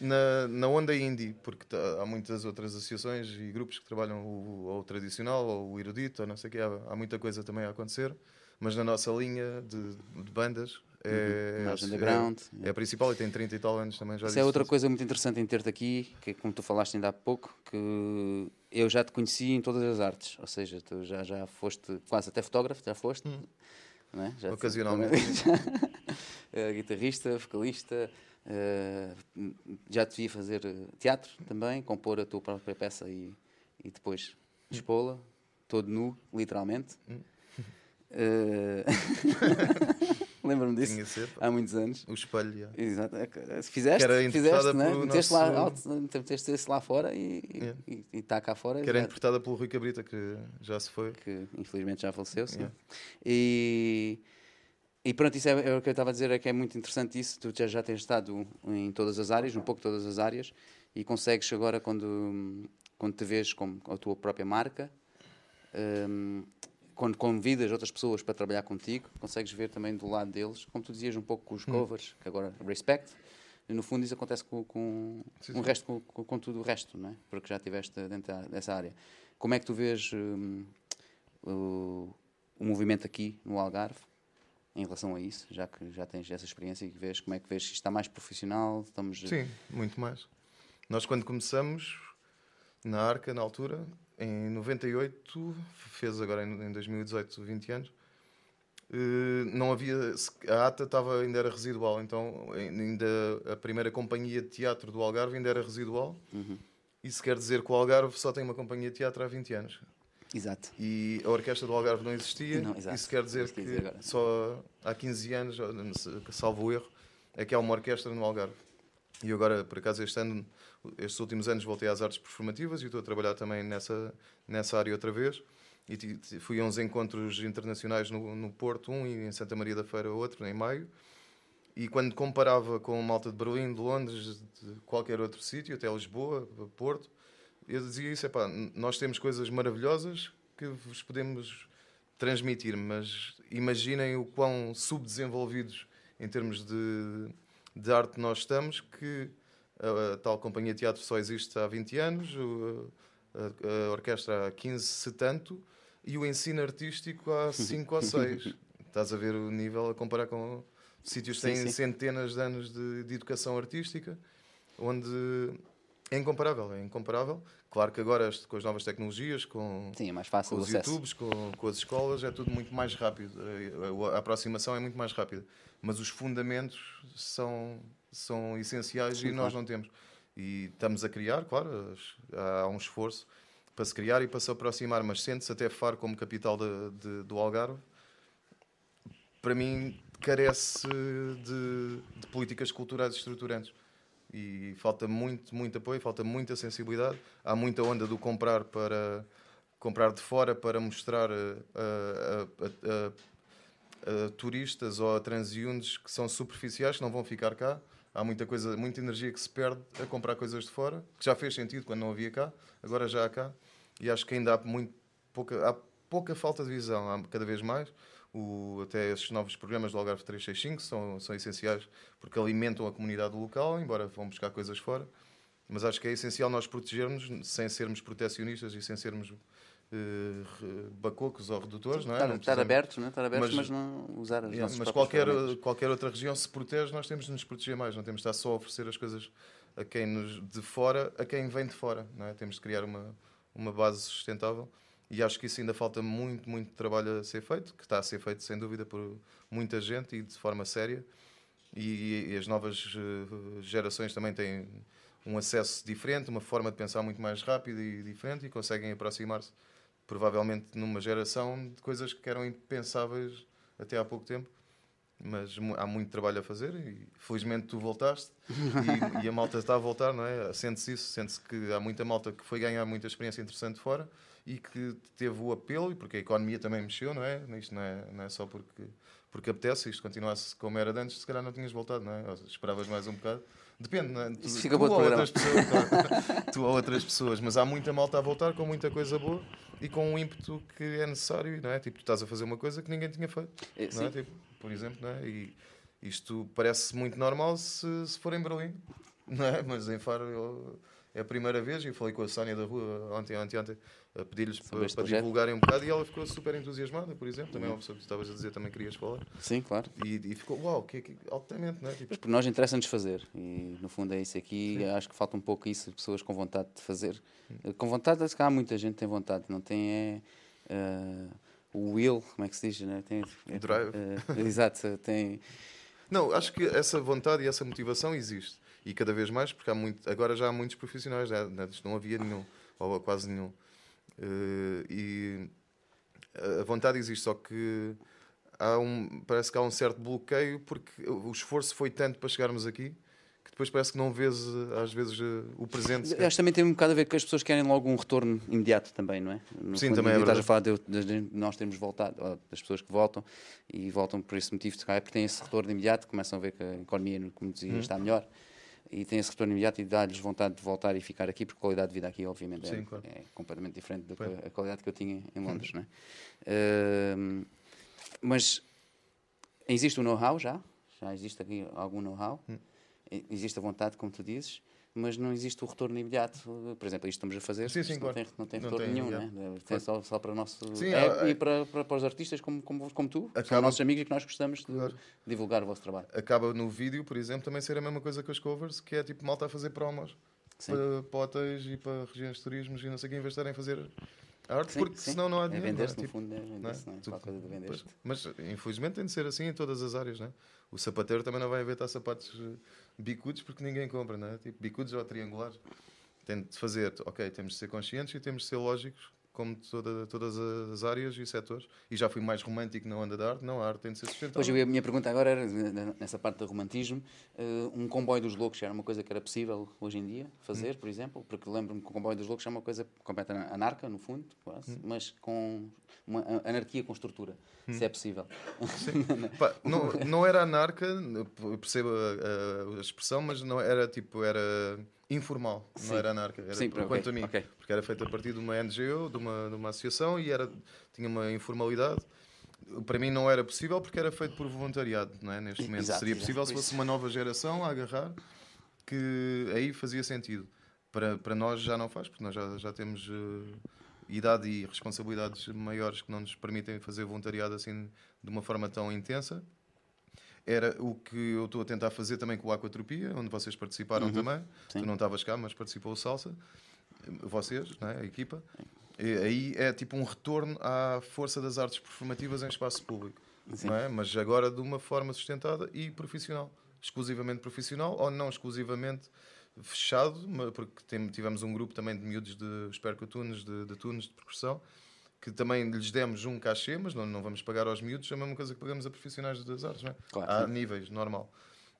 Na, na onda indie, porque tá- há muitas outras associações e grupos que trabalham o, o tradicional ou o erudito, ou não sei o quê, há, há muita coisa também a acontecer. Mas na nossa linha de, de bandas é, mais é- underground, é, a principal e tem 30 e tal anos também. Já Isso é outra coisa muito interessante em ter-te aqui, que é como tu falaste ainda há pouco, que eu já te conheci em todas as artes, ou seja, tu já, já foste quase até fotógrafo, já foste, não é? Já te- Ocasionalmente. [LAUGHS] uh, guitarrista, vocalista, uh, já te vi fazer teatro também, compor a tua própria peça e, e depois expô-la, todo nu, literalmente. Uh... [LAUGHS] [LAUGHS] Lembro-me disso. Tinha há muitos anos. O espelho, já. Exato. É fizeste, que fizeste, né? Meteste, nosso... lá, meteste esse lá fora e yeah. está cá fora. Que era interpretada pelo Rui Cabrita, que já se foi. Que infelizmente já faleceu, sim. Yeah. E, e pronto, isso é, é, o que eu estava a dizer, é que é muito interessante isso. Tu já, já tens estado em todas as áreas, um pouco todas as áreas, e consegues agora, quando, quando te vês com a tua própria marca, um, quando convidas outras pessoas para trabalhar contigo, consegues ver também do lado deles, como tu dizias um pouco com os hum. covers, hum. que agora respect, e no fundo isso acontece com, com, sim, sim. resto, com, com, tudo o resto, não é? porque já estiveste dentro dessa área. Como é que tu vês um, o, o movimento aqui no Algarve em relação a isso, já que já tens essa experiência e vês como é que vês está mais profissional? Estamos... Sim, muito mais. Nós quando começamos na Arca, na altura, em 98, fez agora em 2018 20 anos, eh, não havia a ata estava ainda era residual então ainda a primeira companhia de teatro do Algarve ainda era residual. Uhum. isso quer dizer que o Algarve só tem uma companhia de teatro há 20 anos. Exato. E a orquestra do Algarve não existia. Não, isso quer dizer que só há 15 anos salvo o erro é que há uma orquestra no Algarve e agora por acaso este ano estes últimos anos voltei às artes performativas e estou a trabalhar também nessa, nessa área outra vez. E fui a uns encontros internacionais no, no Porto, um, e em Santa Maria da Feira, outro, em maio. E quando comparava com malta de Berlim, de Londres, de qualquer outro sítio, até Lisboa, Porto, eu dizia isso: epá, nós temos coisas maravilhosas que vos podemos transmitir, mas imaginem o quão subdesenvolvidos em termos de, de arte nós estamos que a, a, tal companhia de teatro só existe há 20 anos, a, a, orquestra há 15, se tanto, e o ensino artístico há [LAUGHS] 5 ou 6. Estás a ver o nível a comparar com sítios que têm sim. centenas de anos de, de, educação artística, onde é incomparável, é incomparável. Claro que agora com as novas tecnologias, com, sim, é mais fácil com os YouTubes, com, com, as escolas, é tudo muito mais rápido. A, a, aproximação é muito mais rápida. Mas os fundamentos são, são essenciais Sim, e nós claro. não temos. E estamos a criar, claro, há um esforço para se criar e para se aproximar, mas sente-se até Faro como capital de, de, do Algarve, para mim carece de, de, políticas culturais estruturantes. E falta muito, muito apoio, falta muita sensibilidade. Há muita onda do comprar para comprar de fora para mostrar a, a, a, a turistas ou a que são superficiais, que não vão ficar cá há muita coisa, muita energia que se perde a comprar coisas de fora, que já fez sentido quando não havia cá, agora já há cá, e acho que ainda há muito pouca, há pouca falta de visão, há cada vez mais. O, até esses novos programas do Algarve 365 são, são essenciais porque alimentam a comunidade local, embora vão buscar coisas fora. Mas acho que é essencial nós protegermos sem sermos protecionistas e sem sermos uh, bacocos ou redutores, não é? Estar, não estar abertos, não é? estar abertos, mas, mas não usar as yeah, Mas qualquer, qualquer outra região se protege, nós temos de nos proteger mais, não temos de estar só a oferecer as coisas a quem nos de fora, a quem vem de fora, não é? Temos de criar uma, uma base sustentável e acho que isso ainda falta muito, muito trabalho a ser feito, que está a ser feito sem dúvida por muita gente e de forma séria. E, e as novas uh, gerações também têm um acesso diferente, uma forma de pensar muito mais rápida e diferente e conseguem aproximar-se provavelmente numa geração de coisas que eram impensáveis até há pouco tempo. Mas há muito trabalho a fazer e felizmente tu voltaste e, [LAUGHS] e a malta está a voltar, não é? Sente-se isso, sente-se que há muita malta que foi ganhar muita experiência interessante fora e que teve o apelo, e porque a economia também mexeu, não é? Isto não é, não é só porque, porque apetece, isto continuasse como era antes, se calhar não tinhas voltado, não é? Ou esperavas mais um bocado. Depende, não é? Tu, Isso fica tu, ou outras pessoas, [LAUGHS] tu ou outras pessoas, mas há muita malta a voltar com muita coisa boa e com um ímpeto que é necessário, não é? Tipo, tu estás a fazer uma coisa que ninguém tinha feito, é, não é? Tipo, por exemplo, não é? E isto parece muito normal se, se for em Berlim, não é? Mas em Faro eu, é a primeira vez e falei com a Sónia da rua ontem, ontem, ontem a pedir-lhes para, para divulgarem um bocado e ela ficou super entusiasmada, por exemplo. Também uhum. sobre estavas a dizer, também querias falar. Sim, claro. E, e ficou, uau, que, que altamente, não é? Tipo... Mas por nós interessa-nos fazer e no fundo é isso aqui. Sim. Acho que falta um pouco isso, pessoas com vontade de fazer. Hum. Com vontade, acho que há muita gente que tem vontade, não tem é. Uh, o will, como é que se diz? Né? Tem, Drive. Uh, exato, tem Não, acho que essa vontade e essa motivação existe. E cada vez mais, porque há muito, agora já há muitos profissionais, né? Antes não havia nenhum, ou quase nenhum. Uh, e a vontade existe, só que há um, parece que há um certo bloqueio porque o esforço foi tanto para chegarmos aqui que depois parece que não vês às vezes o presente. Acho que também tem um bocado a ver que as pessoas querem logo um retorno imediato também, não é? No Sim, também é verdade. Estás a falar de, de, nós termos voltado, das pessoas que voltam e voltam por esse motivo, porque têm esse retorno imediato, começam a ver que a economia, como dizia, hum. está melhor e tem esse retorno imediato e dá-lhes vontade de voltar e ficar aqui, porque a qualidade de vida aqui, obviamente, Sim, é, claro. é, completamente diferente da qualidade que eu tinha em Londres. Né? Uh, mas existe o know-how já, já existe aqui algum know-how, uhum. existe a vontade, como tu dizes, mas não existe o retorno imediato. Por exemplo, isto estamos a fazer, sim, sim, não, claro. tem, não tem retorno tem nenhum, né? tem só, só para o nosso. Sim, é, é, e para, para, para, os artistas como, como, como tu, acaba, são nossos amigos e que nós gostamos de claro. divulgar o vosso trabalho. Acaba no vídeo, por exemplo, também ser a mesma coisa que os covers, que é tipo malta a fazer promos para, para hotéis e para regiões de turismo e não sei o que, em estarem a fazer arte, sim, porque sim. senão não há é dinheiro. É vender-se, é? no tipo, fundo, é vender-se, não é? Não é? coisa de vender Mas infelizmente tem de ser assim em todas as áreas, não é? O sapateiro também não vai inventar sapatos eh, bicudos porque ninguém compra, não é? Tipo bicudos ou triangulares. Tem de fazer, ok, temos de ser conscientes e temos de ser lógicos como toda, todas as áreas e setores. E já fui mais romântico na onda da arte. Não, a arte tem de ser sustentável. Pois, a minha pergunta agora era, nessa parte do romantismo, uh, um comboio dos loucos era uma coisa que era possível hoje em dia fazer, hum. por exemplo? Porque lembro-me que o comboio dos loucos é uma coisa completamente anarca, no fundo, quase, hum. mas com uma anarquia com estrutura, hum. se é possível. [LAUGHS] Pá, não, não era anarca, eu percebo a, a, expressão, mas não era tipo, era informal, Sim. não era anarca, era Sim, okay, a mim, okay. porque era feita a partir de uma NGO, de uma, de uma associação e era, tinha uma informalidade. Para mim não era possível porque era feito por voluntariado, não é? Neste momento exato, seria possível exato, se fosse uma nova geração a agarrar, que aí fazia sentido. Para, para nós já não faz, porque nós já, já temos uh, idade e responsabilidades maiores que não nos permitem fazer voluntariado assim de uma forma tão intensa era o que eu estou a tentar fazer também com o Aquatropia, onde vocês participaram uhum. também. Sim. Tu não estavas cá, mas participou o Salsa. Vocês, é? a equipa. E aí é tipo um retorno à força das artes performativas em espaço público. É? Mas agora de uma forma sustentada e profissional. Exclusivamente profissional ou não exclusivamente fechado, porque tivemos um grupo também de miúdos de espercotunes, de, de tunes de percussão que também lhes demos um cachê, mas não, não vamos pagar aos miúdos, é a mesma coisa que pagamos a profissionais das artes, não é? Claro, Há níveis, normal.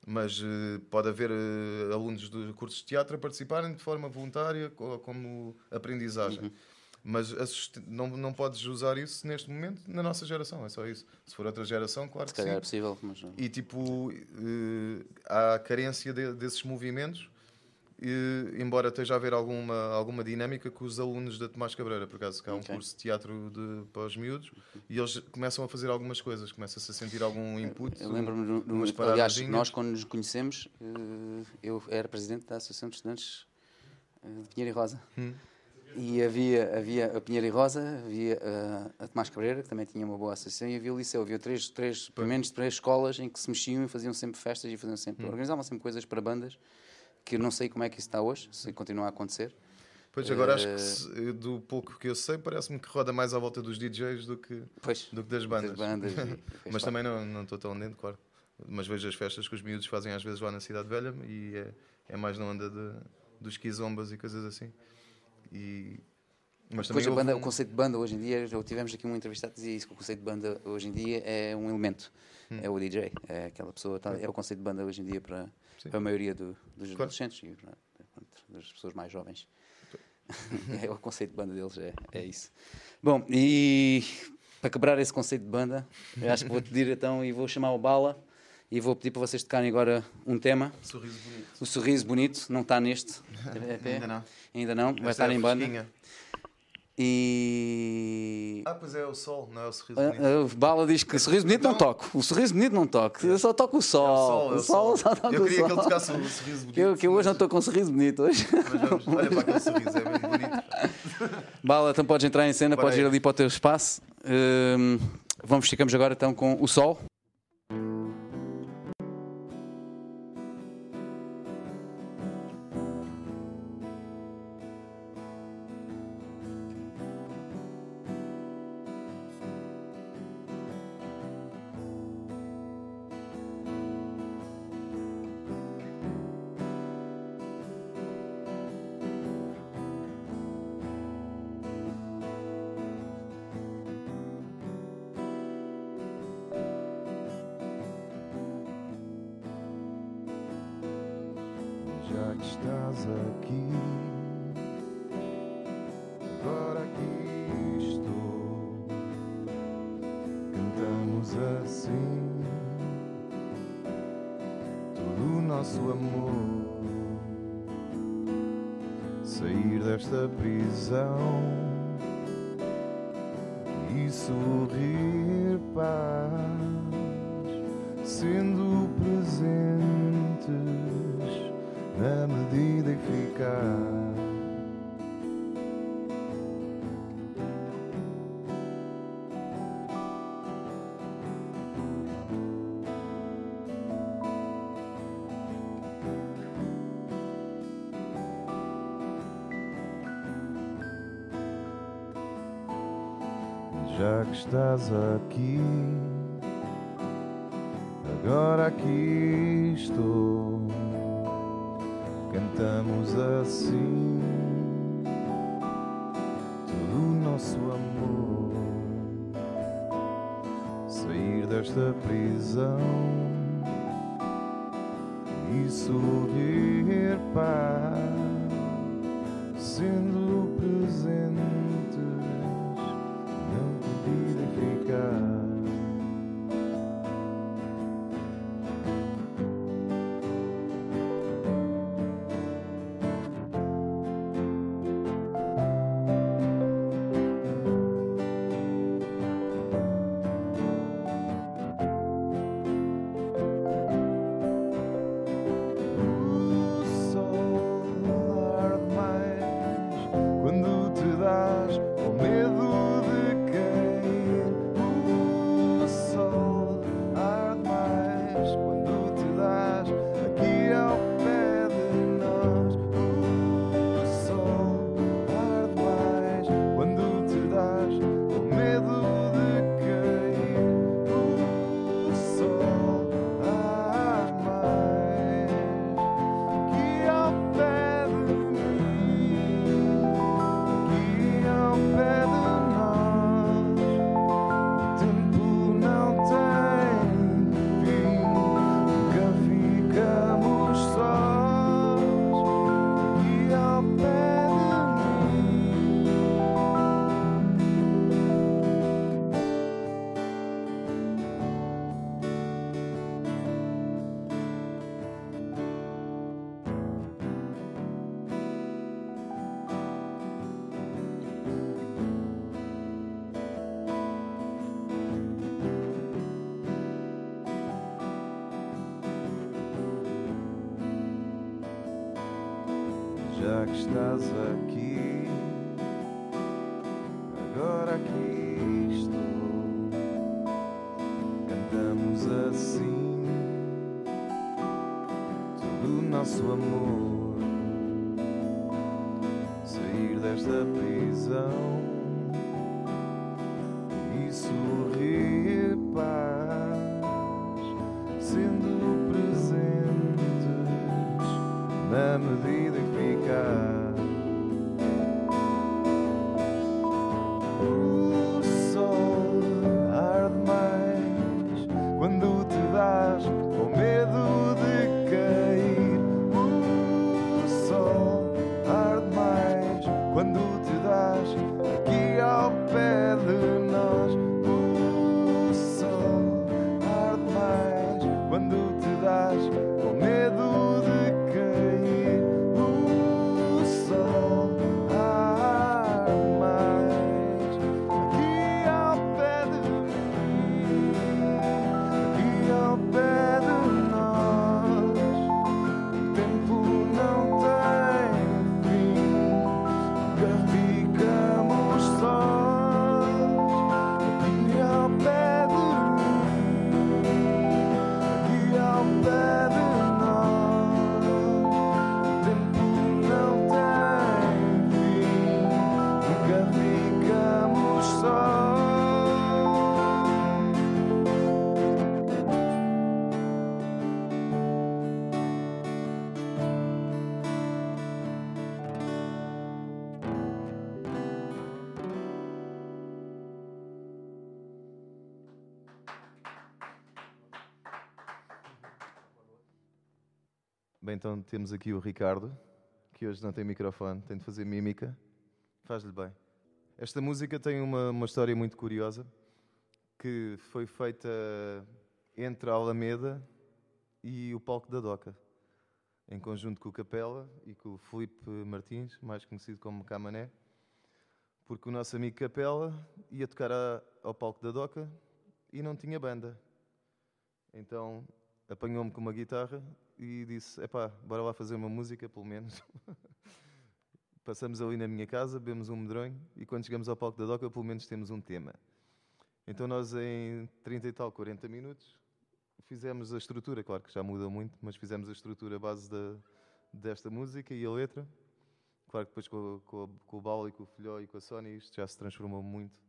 Mas uh, pode haver uh, alunos de cursos de teatro a participarem de forma voluntária ou como aprendizagem. Uhum. Mas não, não podes usar isso neste momento na nossa geração, é só isso. Se for outra geração, claro Se que sim. é possível. Mas... E tipo, uh, há carência de, desses movimentos e, embora esteja a haver alguma, alguma dinâmica com os alunos da Tomás Cabreira, por acaso, que há um okay. curso de teatro de, para os miúdos, e eles começam a fazer algumas coisas, começam-se a sentir algum input. Eu lembro-me, aliás, nós quando nos conhecemos, eh, eu era presidente da Associação de Estudantes eh, de Pinheiro e Rosa. Hum. E havia, havia a Pinheiro e Rosa, havia a, a Tomás Cabreira, que também tinha uma boa associação, e havia o Liceu. Havia três, três, pelo menos três escolas em que se mexiam e faziam sempre festas e faziam sempre, hum. organizavam sempre coisas para bandas que eu não sei como é que isso está hoje, se continua a acontecer. Pois agora uh... acho que eh, se, do pouco que eu sei, parece-me que roda mais à volta dos DJs do que, pois, do que das bandas. Das bandas e, [LAUGHS] Mas também não, não estou tão dentro, claro. Mas vejo as festas que os miúdos fazem às vezes lá na Cidade Velha e é, é mais na onda de, dos quizombas e coisas assim. E, mas também banda, um... o conceito de banda hoje em dia, já tivemos aqui um entrevistado que dizia isso, que o conceito de banda hoje em dia é um elemento, hum. é o DJ, é aquela pessoa, tá, é o conceito de banda hoje em dia para, para a maioria do, dos claro. adolescentes e das pessoas mais jovens. [LAUGHS] é, o conceito de banda deles é, é isso. Bom, e para quebrar esse conceito de banda, eu acho que vou pedir então e vou chamar o Bala e vou pedir para vocês tocarem agora um tema. Sorriso bonito. O sorriso bonito, não está neste. [LAUGHS] Ainda não. Ainda não, vai estar é em banda. E. Ah, pois é, o sol, não é o sorriso bonito. A, a Bala diz que o sorriso bonito não, não toco. O sorriso bonito não toco. Eu só toco o sol. É o sol, é o sol. Só toco eu queria que ele tocasse o sorriso bonito. Eu, que hoje não estou com um sorriso bonito hoje. Mas vamos, olha para aquele sorriso, é bonito. [LAUGHS] Bala, então podes entrar em cena, Bora podes ir ali para o teu espaço. Um, vamos, ficamos agora então com o sol. agora aqui estou. Cantamos assim. Todo o nosso amor, sair desta prisão. E sorrir paz, sendo então temos aqui o Ricardo, que hoje não tem microfone, tem de fazer mímica. Faz-lhe bem. Esta música tem uma, uma história muito curiosa, que foi feita entre a Alameda e o palco da Doca, em conjunto com o Capela e com o Felipe Martins, mais conhecido como Camané, porque o nosso amigo Capela ia tocar a, ao palco da Doca e não tinha banda. Então apanhou-me com uma guitarra e disse: Epá, bora lá fazer uma música, pelo menos. [LAUGHS] Passamos ali na minha casa, bebemos um medronho e quando chegamos ao palco da Doca, pelo menos temos um tema. Então nós, em 30 e tal, 40 minutos, fizemos a estrutura, claro que já muda muito, mas fizemos a estrutura base da, desta música e a letra. Claro que depois com, com, com o Baul e com o Filhó e com a Sony isto já se transformou muito,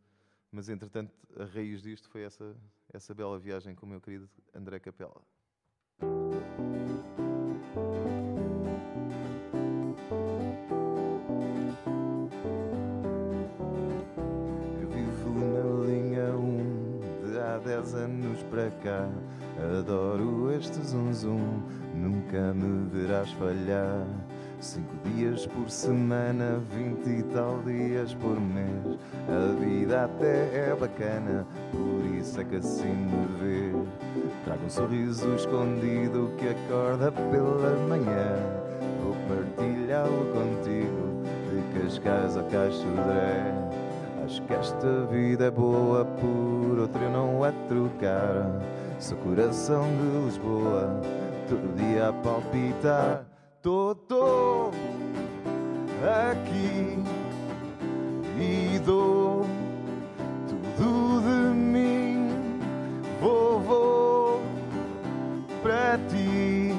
mas entretanto a raiz disto foi essa, essa bela viagem com o meu querido André Capella. Anos para cá. Adoro este zum zum, nunca me verás falhar. Cinco dias por semana, vinte e tal dias por mês. A vida até é bacana, por isso é que assim me vê. Trago um sorriso escondido que acorda pela manhã. Vou partilhá-lo contigo, de Cascais a Caixo Dré. Acho que esta vida é boa, por outra eu não é trocar. Sou coração de Lisboa, todo dia a palpitar. Tô aqui e dou tudo de mim. Vou, vou para ti.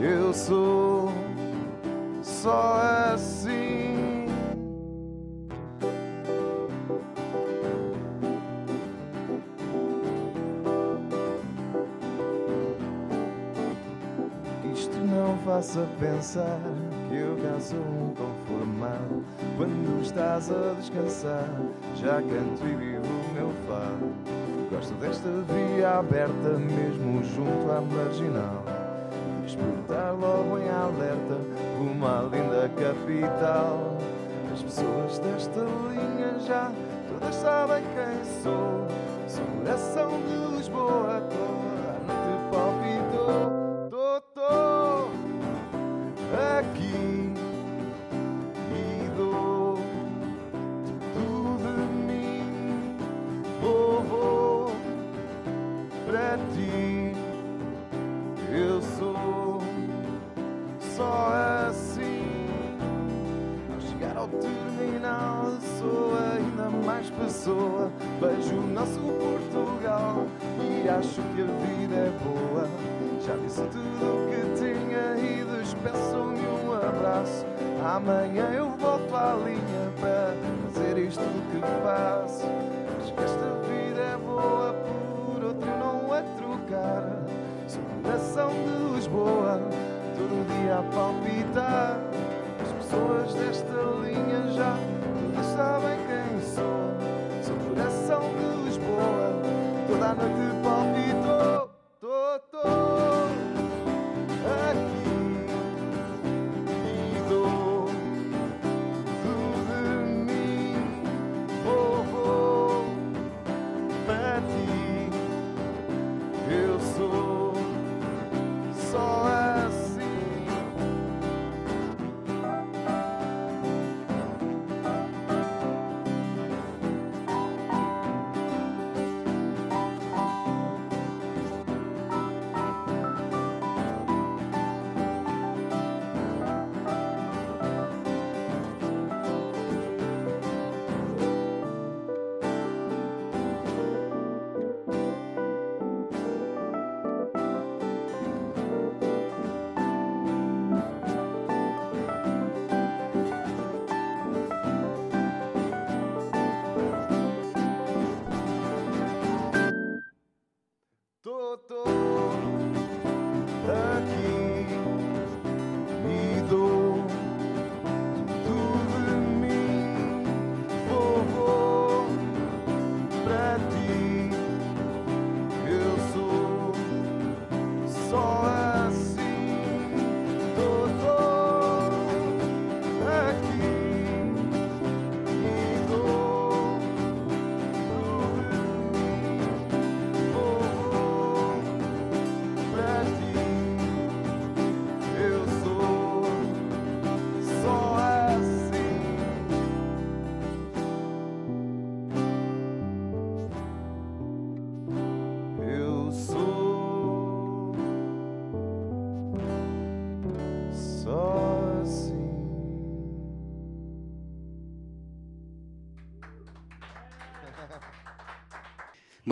Eu sou só assim. Não faça pensar que eu sou um conformado. Quando estás a descansar, já canto e vivo o meu fado. Gosto desta via aberta, mesmo junto à marginal. Despertar logo em alerta, uma linda capital. As pessoas desta linha já todas sabem quem sou. Sou coração de Lisboa, Já disse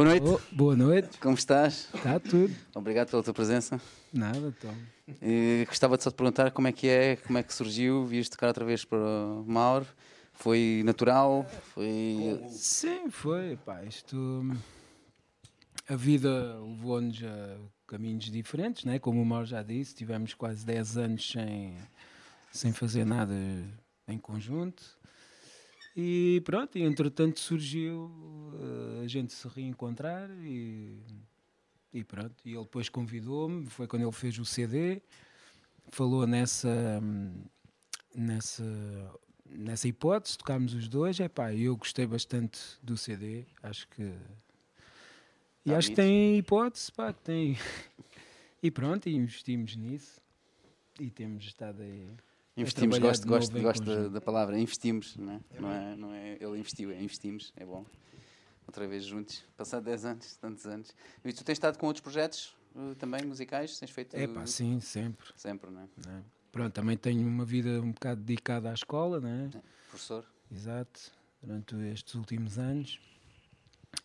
Boa noite. Oh, boa noite. Como estás? Está tudo. Obrigado pela tua presença. Nada, então. E gostava de só te perguntar como é que é, como é que surgiu, vieste tocar outra vez para o Mauro. Foi natural? Foi. Sim, foi. Pá, isto. A vida levou-nos a caminhos diferentes, né? como o Mauro já disse. Tivemos quase 10 anos sem, sem fazer nada em conjunto. E pronto, e entretanto surgiu uh, a gente se reencontrar e, e pronto. E ele depois convidou-me, foi quando ele fez o CD, falou nessa, nessa, nessa hipótese, tocámos os dois. É pá, eu gostei bastante do CD, acho que. E Tá acho que tem hipótese, pá, que tem. [LAUGHS] E pronto, e investimos nisso e temos estado aí. Investimos, gosto, gosto, gosto da, palavra. Investimos, não é? Não é, não é ele investiu, é investimos, é bom. Outra vez juntos, passado 10 anos, tantos anos. E tu tens estado com outros projetos eh, também musicais? Tens feito É pá, sim, sempre. sempre, não é? né? Pronto, também tenho uma vida um bocado dedicada à escola, né? Professor? Exato, durante estes últimos anos.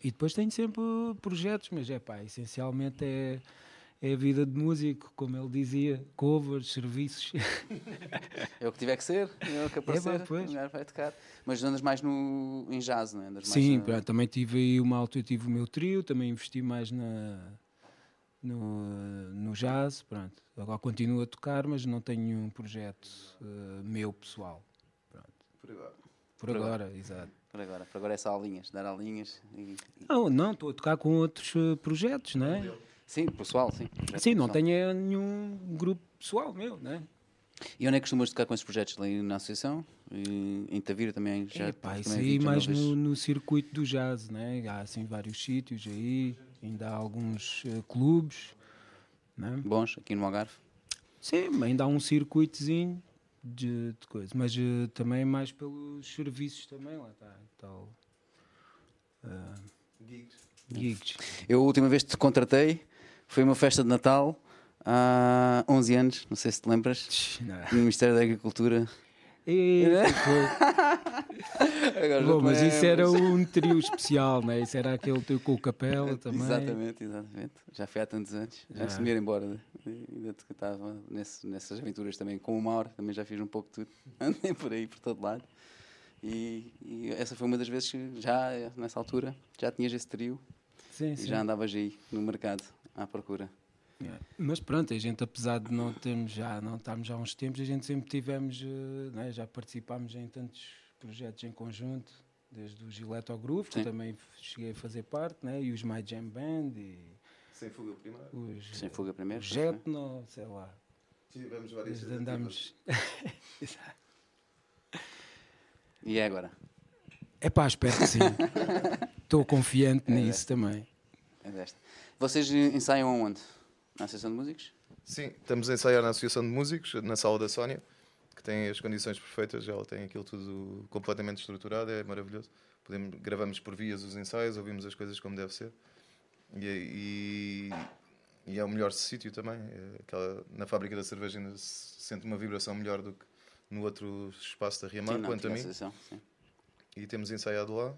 E depois tenho sempre projetos, mas é pá, essencialmente é, é a vida de músico, como ele dizia, covers, serviços. É o que tiver que ser, é o que aparecer, pois. o lugar vai tocar. Mas andas mais no, em jazz, não é? Andas mais Sim, também tive aí uma altura, tive o meu trio, também investi mais na, no, no jazz, pronto. Agora continuo a tocar, mas não tenho nenhum projeto eh, meu pessoal. Pronto. Por agora. Por, Por agora. agora, exato. Por agora, por agora é só aulinhas, dar aulinhas. E, Não, não, estou a tocar com outros eh, projetos, não é? Sim, pessoal, sim. projeto Sim, não pessoal. tenho nenhum grupo pessoal meu, não é? E onde é que costumas tocar com esses projetos? Lá na associação? E, em Tavira também já? Epá, isso também aí mais no, no circuito do jazz, né? Há assim vários sítios aí, ainda há alguns eh, clubes, né? Bons, aqui no Algarve. Sim, ainda há um circuitozinho de, de coisa, mas eh, também mais pelos serviços também, lá está, tal. eh, gigs. Eu, a última vez que te contratei, foi uma festa de Natal há 11 anos, não sei se te lembras, não. no Ministério da Agricultura. [LAUGHS] Foi. Agora Bom, mas isso era um trio especial, né? Isso era aquele trio com o capela [LAUGHS] também. Exatamente, exatamente. Já foi há tantos anos. Já Já. se me ir embora. Ainda te- estava nesse, nessas aventuras também com o Mauro, também já fiz um pouco de tudo. [LAUGHS] Andei por aí, por todo lado. E, e essa foi uma das vezes que já, nessa altura, já tinhas esse trio Sim, e sim. já andavas aí no mercado à procura. Yeah. Mas pronto, a gente, apesar de não termos já, não estarmos já há uns tempos, a gente sempre tivemos, eh, né, já participámos em tantos projetos em conjunto, desde o Gileto ao Groove, que Sim. também cheguei a fazer parte, né, e os My Jam Band, e Sem fuga primeiro. os, Sem fuga primeiro. os. Jetno, sei lá. Tivemos várias Desde andamos. [LAUGHS] E é agora? É pá, espero que sim. [LAUGHS] Estou confiante nisso também. É desta. Vocês ensaiam aonde? Na Associação de Músicos? Sim, estamos a ensaiar na Associação de Músicos, na sala da Sónia, que tem as condições perfeitas, ela tem aquilo tudo completamente estruturado, é maravilhoso. Podemos, gravamos por vias os ensaios, ouvimos as coisas como deve ser. E, e, e é o melhor sítio também. é aquela- na fábrica da cerveja ainda se sente uma vibração melhor do que no outro espaço da Riamar, quanto a mim. e temos ensaiado lá.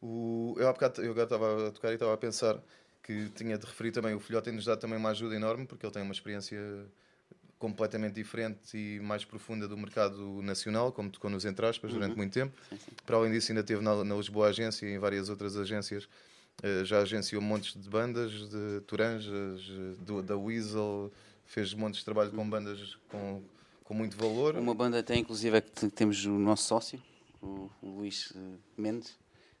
O, eu há bocado eu agora estava a tocar e estava a pensar que tinha de referir também, o filhote tem-nos dado também uma ajuda enorme, porque ele tem uma experiência completamente diferente e mais profunda do mercado nacional, como tocou nos entre aspas durante muito tempo. Sim, sim. Para além disso, ainda teve na, na Lisboa Agência e em várias outras agências. eh, já agenciou montes de bandas, de Turanjas, eh, do, da Weasel, fez montes de trabalho com bandas com, com muito valor. Uma banda até, inclusive, é que te- temos o nosso sócio, o, Luís eh, Mendes,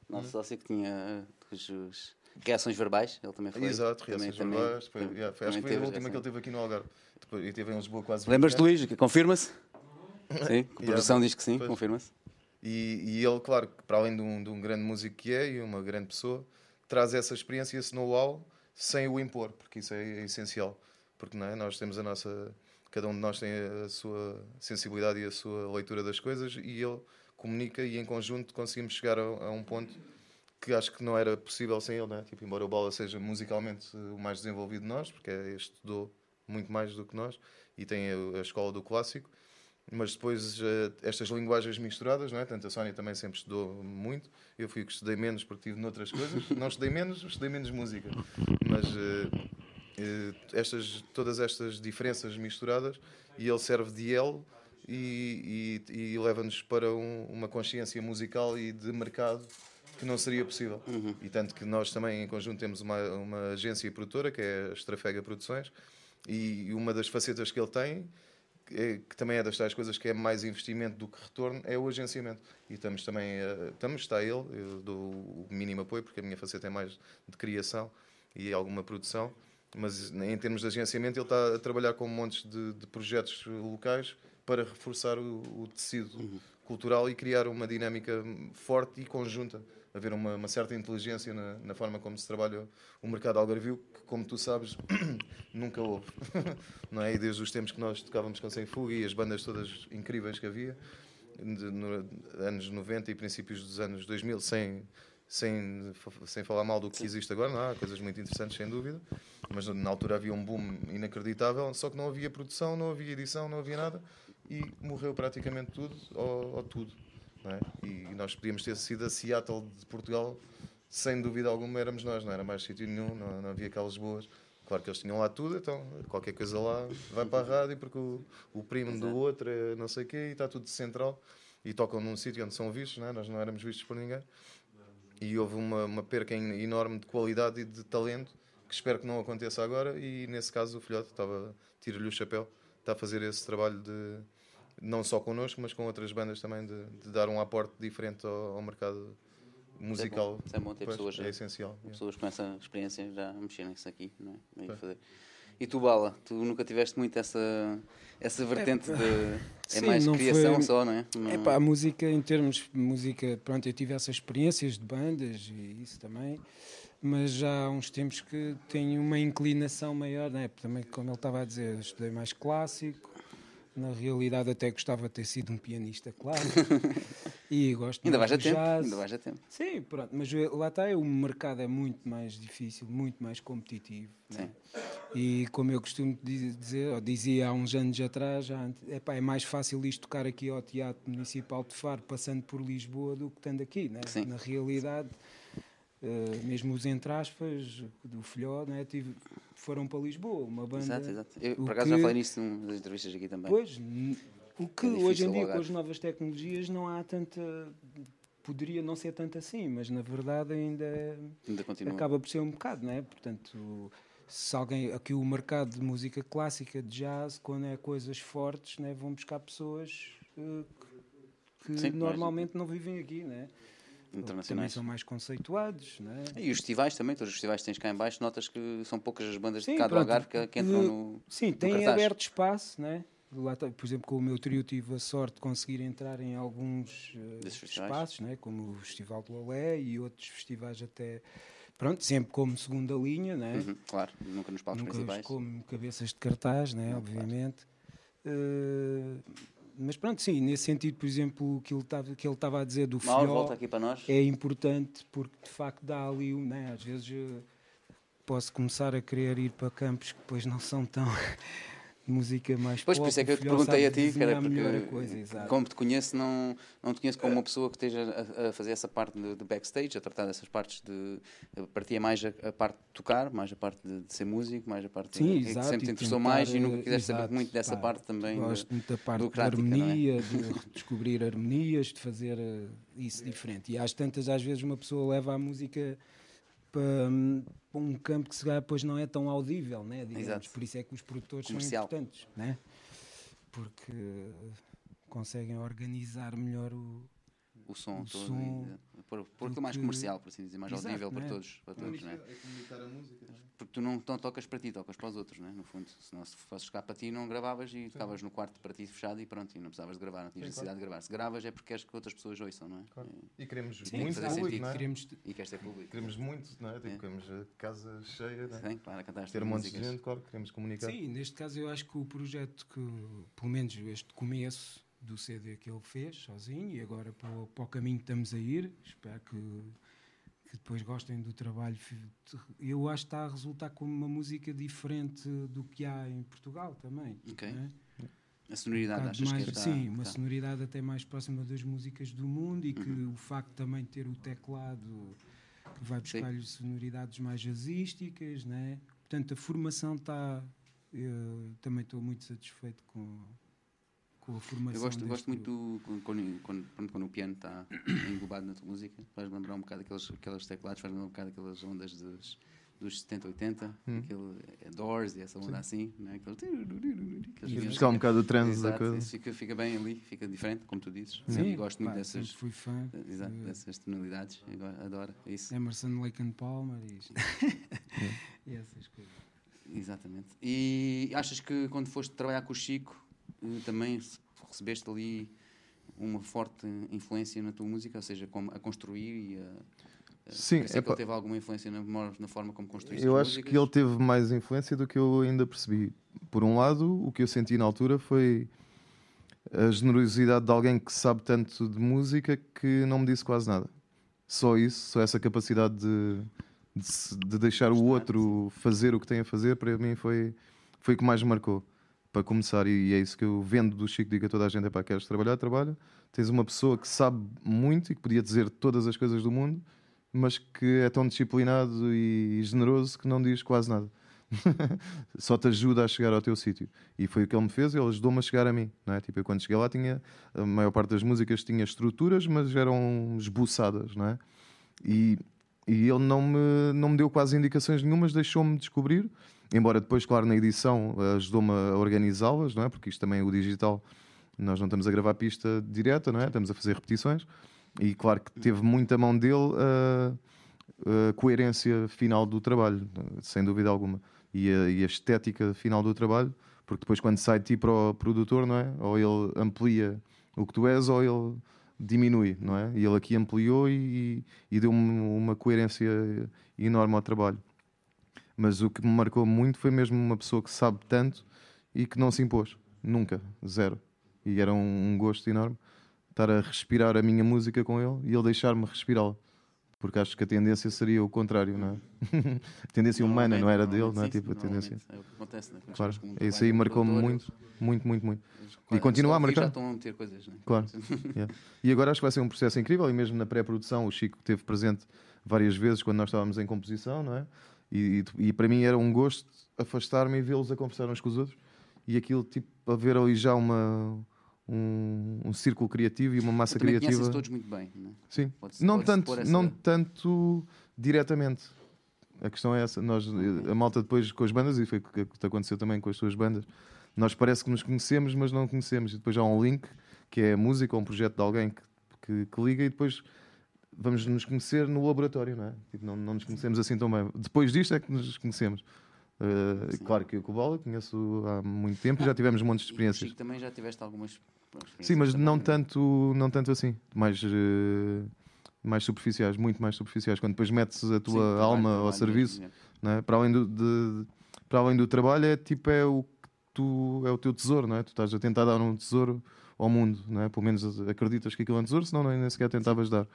nosso Uhum. sócio que tinha eh, os, os reações verbais, ele também foi. Exato, reações também- verbais. Foi, também- yeah, foi- acho que foi a última que ele teve aqui no Algarve. Depois, e teve em Lisboa quase. Lembras-te, 20 anos. Luís? Confirma-se? [LAUGHS] Sim, a produção diz que sim, confirma-se. E, e ele, claro, para além de um, de um grande músico que é e uma grande pessoa, traz essa experiência, esse know-how, sem o impor, porque isso é, essencial. Porque não é? nós temos a nossa. Cada um de nós tem a sua sensibilidade e a sua leitura das coisas, e ele comunica e em conjunto conseguimos chegar a, a um ponto que acho que não era possível sem ele, né? tipo, embora o Bala seja musicalmente eh, o mais desenvolvido de nós, porque é, estudou muito mais do que nós e tem a, a escola do clássico, mas depois uh, estas linguagens misturadas, não é? Tanto a Sónia também sempre estudou muito, eu fui que estudei menos porque estive noutras coisas, [LAUGHS] não estudei menos, estudei menos música, mas uh, estas, todas estas diferenças misturadas e ele serve de elo e, e, e leva-nos para um, uma consciência musical e de mercado que não seria possível. Uhum. E tanto que nós também, em conjunto, temos uma, uma agência produtora, que é a Estrafega Produções, e uma das facetas que ele tem, é, que também é das tais coisas que é mais investimento do que retorno, é o agenciamento. E estamos também, estamos, está ele, eu dou o mínimo apoio, porque a minha faceta é mais de criação e alguma produção, mas em termos de agenciamento ele está a trabalhar com montes de, de projetos locais para reforçar o, o tecido uhum. cultural e criar uma dinâmica forte e conjunta haver uma, uma certa inteligência na, na, forma como se trabalha o mercado algarvio, que, como tu sabes, [COUGHS] nunca houve. [LAUGHS] não é? E desde os tempos que nós tocávamos com Sem Fuga e as bandas todas incríveis que havia, de, no, anos 90 e princípios dos anos 2000, sem, sem, sem falar mal do que existe agora, não há coisas muito interessantes, sem dúvida, mas na altura havia um boom inacreditável, só que não havia produção, não havia edição, não havia nada e morreu praticamente tudo, ou, ou tudo. É? E nós podíamos ter sido a Seattle de Portugal, sem dúvida alguma éramos nós, não era mais sítio nenhum, não, não havia aquelas boas. Claro que eles tinham lá tudo, então qualquer coisa lá vai para a rádio porque o, o primo Exato. do outro é não sei o quê e está tudo central e tocam num sítio onde são vistos, não é? nós não éramos vistos por ninguém. E houve uma, uma perca enorme de qualidade e de talento que espero que não aconteça agora. E nesse caso, o filhote estava, tira-lhe o chapéu, está a fazer esse trabalho de não só connosco, mas com outras bandas também, de, de dar um aporte diferente ao, ao mercado musical. Isso é bom, isso é bom ter pois, pessoas, é essencial. pessoas com essa experiência já mexerem nisso aqui. Não é? fazer. E tu, Bala, tu nunca tiveste muito essa, essa vertente é, de. É sim, mais criação foi... só, não é? Não... É pá, a música, em termos de música, pronto, eu tive essas experiências de bandas e isso também, mas já há uns tempos que tenho uma inclinação maior, não é? Também, como ele estava a dizer, estudei mais clássico, na realidade, até gostava de ter sido um pianista, claro. [LAUGHS] e gosto ainda vais a tempo, ainda vais a tempo. Sim, pronto, mas lá está, o mercado é muito mais difícil, muito mais competitivo. Né? E como eu costumo dizer, ou dizia há uns anos atrás, epá, é mais fácil isto tocar aqui ao Teatro Municipal de Faro, passando por Lisboa, do que estando aqui. Né? Na realidade, uh, mesmo os entre aspas, do Filhó, né? Tive, foram para Lisboa, uma banda. Exato, exato. Eu, por acaso que, já falei nisso nas entrevistas aqui também. Pois, o que é hoje em dia com as novas tecnologias não há tanta. Poderia não ser tanto assim, mas na verdade ainda, ainda continua. acaba por ser um bocado, não é? Portanto, se alguém. Aqui o mercado de música clássica, de jazz, quando é coisas fortes, né, vão buscar pessoas uh, que Sim, normalmente mas... não vivem aqui, né? Internacionais. Também são mais conceituados, não é? E os festivais também, todos os festivais que tens cá em baixo, notas que são poucas as bandas sim, de cá do Algarve que, que entram no Sim, têm aberto espaço, não é? Lá, por exemplo, com o meu trio tive a sorte de conseguir entrar em alguns uh, espaços, né? como o Festival do Olé e outros festivais até pronto, sempre como segunda linha, né? Uhum, claro, nunca nos palcos nunca principais. como cabeças de cartaz, né? Não, obviamente. Claro. Uh, mas pronto, sim, nesse sentido, por exemplo, que ele estava, que ele estava a dizer do Mauro, volta aqui para nós. é importante porque de facto dá ali, né, às vezes posso começar a querer ir para campos que depois não são tão [LAUGHS] música mais Pois, pop, por isso é que eu te perguntei a ti, cara, porque coisa, como te conheço, não, não te conheço como uma pessoa que esteja a, a fazer essa parte de, de, backstage, a tratar dessas partes de. Partia mais a, a, parte de tocar, mais a parte de, de ser músico, mais a parte Sim, de, exato, que sempre te interessou mais e nunca quiseste saber muito dessa pá, parte também. Gosto muito da parte da harmonia, é? de [LAUGHS] descobrir harmonias, de fazer uh, isso diferente. E às tantas, às vezes, uma pessoa leva a música para um campo que se calhar depois não é tão audível, né? Digamos. Por isso é que os produtores Comercial. são importantes, né? porque conseguem organizar melhor o, o som o todo. Som, e, por, por mais comercial, por assim dizer, mais Exato, audível para é? todos. Para todos né? é comunicar a música. Né? Porque tu não, não tocas para ti, tocas para os outros, né? no fundo. Se não se fosses cá para ti, não gravavas e estavas no quarto para ti fechado e pronto, e não precisavas de gravar, não tinhas necessidade claro. de gravar. Se gravas é porque queres que outras pessoas ouçam, não é? Claro. E, e queremos Sim, muito público, não é? Queremos, e queres ter público. Queremos muito, não é? Tipo, é. Queremos a casa cheia, não é? Sim, claro, cantar Ter um monte de gente, claro, queremos comunicar. Sim, neste caso eu acho que o projeto que, pelo menos este começo do CD que ele fez sozinho e agora para o, para o caminho que estamos a ir. Espero que, que depois gostem do trabalho. Eu acho que está a resultar como uma música diferente do que há em Portugal também. Okay. É? A sonoridade, bocado achas mais- que está... Sim, uma tá. sonoridade até mais próxima das músicas do mundo e que Uhum. o facto também de ter o teclado que vai buscar-lhe sonoridades mais jazzísticas, né? Portanto, a formação está. eu também estou muito satisfeito com, com a formação. Eu gosto, deste gosto muito quando, quando, quando, quando o piano está [COUGHS] englobado na tua música, faz lembrar um bocado aqueles, aqueles teclados, faz lembrar um bocado aquelas ondas dos, dos 70, 80, Hum. aquele é, Doors e essa onda assim, né? aquele, E Buscar um bocado o transe da Exato, coisa. isso fica, fica bem ali, fica diferente, como tu dizes. Sim, e gosto muito pá, dessas, fui fã. exato, de dessas tonalidades, go- adoro isso. Emerson, Lake and Palmer e, isto. [LAUGHS] e essas coisas. Exatamente. E achas que quando foste trabalhar com o Chico, eh, também se- recebeste ali uma forte influência na tua música, ou seja, como a construir e a. a- Sim, pensei que ele teve alguma influência na, na forma como construíste Eu acho músicas. que ele teve mais influência do que eu ainda percebi. Por um lado, o que eu senti na altura foi a generosidade de alguém que sabe tanto de música que não me disse quase nada. Só isso, só essa capacidade de, de, de deixar o outro fazer o que tem a fazer, para mim foi, foi o que mais marcou. Para começar, e é isso que eu vendo do Chico, digo a toda a gente: é para queres trabalhar, trabalha. Tens uma pessoa que sabe muito e que podia dizer todas as coisas do mundo, mas que é tão disciplinado e generoso que não diz quase nada. [LAUGHS] Só te ajuda a chegar ao teu sítio. E foi o que ele me fez, ele ajudou-me a chegar a mim. Não é? tipo, eu quando cheguei lá tinha, a maior parte das músicas tinha estruturas, mas eram esboçadas, não é? E, e ele não me, não me deu quase indicações nenhumas, deixou-me descobrir. Embora depois, claro, na edição eh, ajudou-me a organizá-las, não é? Porque isto também é o digital, nós não estamos a gravar pista direta, não é? Estamos a fazer repetições. E claro que teve muita mão dele a, a coerência final do trabalho, sem dúvida alguma. E a, e a estética final do trabalho, porque depois quando sai de ti para o produtor, não é? Ou ele amplia o que tu és, ou ele diminui, não é? E ele aqui ampliou e, e deu-me uma coerência enorme ao trabalho. Mas o que me marcou muito foi mesmo uma pessoa que sabe tanto e que não se impôs. Nunca. Zero. E era um, um gosto enorme estar a respirar a minha música com ele e ele deixar-me respirá-la. Porque acho que a tendência seria o contrário, não é? [LAUGHS] a tendência humana, não era dele, não é? Tipo, a tendência. É o que acontece, né? Claro. um Isso aí marcou-me muito, muito, muito, muito. E claro, continua a marcar. Já estão a meter coisas, né? Claro. [LAUGHS] Yeah. E agora acho que vai ser um processo incrível. E mesmo na pré-produção, o Chico esteve presente várias vezes quando nós estávamos em composição, não é? E, e, e para mim era um gosto afastar-me e vê-los a conversar uns com os outros. E aquilo, tipo, a ver ali já uma, um, um círculo criativo e uma massa criativa. todos muito bem, né? Sim. Pode-se- Não tanto, essa- não tanto diretamente. A questão é essa. Nós, a malta depois com as bandas, e foi o que aconteceu também com as tuas bandas, nós parece que nos conhecemos, mas não conhecemos. E depois há um link, que é a música, ou um projeto de alguém que, que, que liga, e depois vamos nos conhecer no laboratório, não é? Tipo, não, não nos conhecemos assim tão bem. Depois disto é que nos conhecemos. Uh, Sim. claro que eu com o Bola conheço há muito tempo e já tivemos montes de experiências. Chico, também já tiveste algumas Sim, mas também, não né? tanto, não tanto assim. Mais, eh, mais superficiais, muito mais superficiais. Quando depois metes a Sim, tua trabalho, alma ao serviço, é? para, além do, de- para além do trabalho, é tipo é o que tu é o teu tesouro, não é? Tu estás a tentar dar um tesouro ao mundo, não é? Pelo menos acreditas que aquilo é um tesouro, senão nem sequer tentavas dar.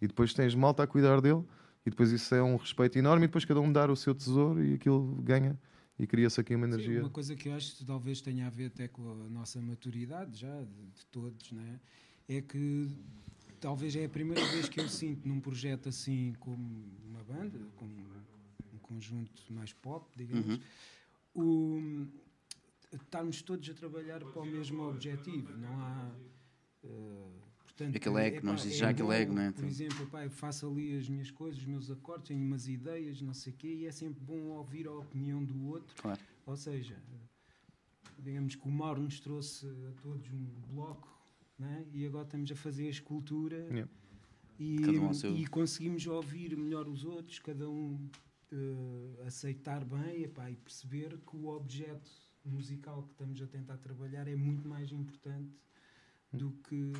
E depois tens malta a cuidar dele, e depois isso é um respeito enorme, e depois cada um dar o seu tesouro e aquilo ganha e cria-se aqui uma Sim, energia. uma coisa que eu acho que talvez tenha a ver até com a nossa maturidade já, de, de todos, né? é que talvez é a primeira vez que eu sinto num projeto assim como uma banda, como um conjunto mais pop, digamos, Uhum. o, estarmos todos a trabalhar para o mesmo objetivo. Não há. eh, portanto, Aquele ego, nós dizemos já aquele ego, né? Por exemplo, epá, eu faço ali as minhas coisas, os meus acordes, tenho umas ideias, não sei o quê, e é sempre bom ouvir a opinião do outro. Claro. Ou seja, digamos que o Mauro nos trouxe a todos um bloco né? e agora estamos a fazer a escultura Yeah. e, um e conseguimos ouvir melhor os outros, cada um eh, aceitar bem epá, e perceber que o objeto musical que estamos a tentar trabalhar é muito mais importante do que.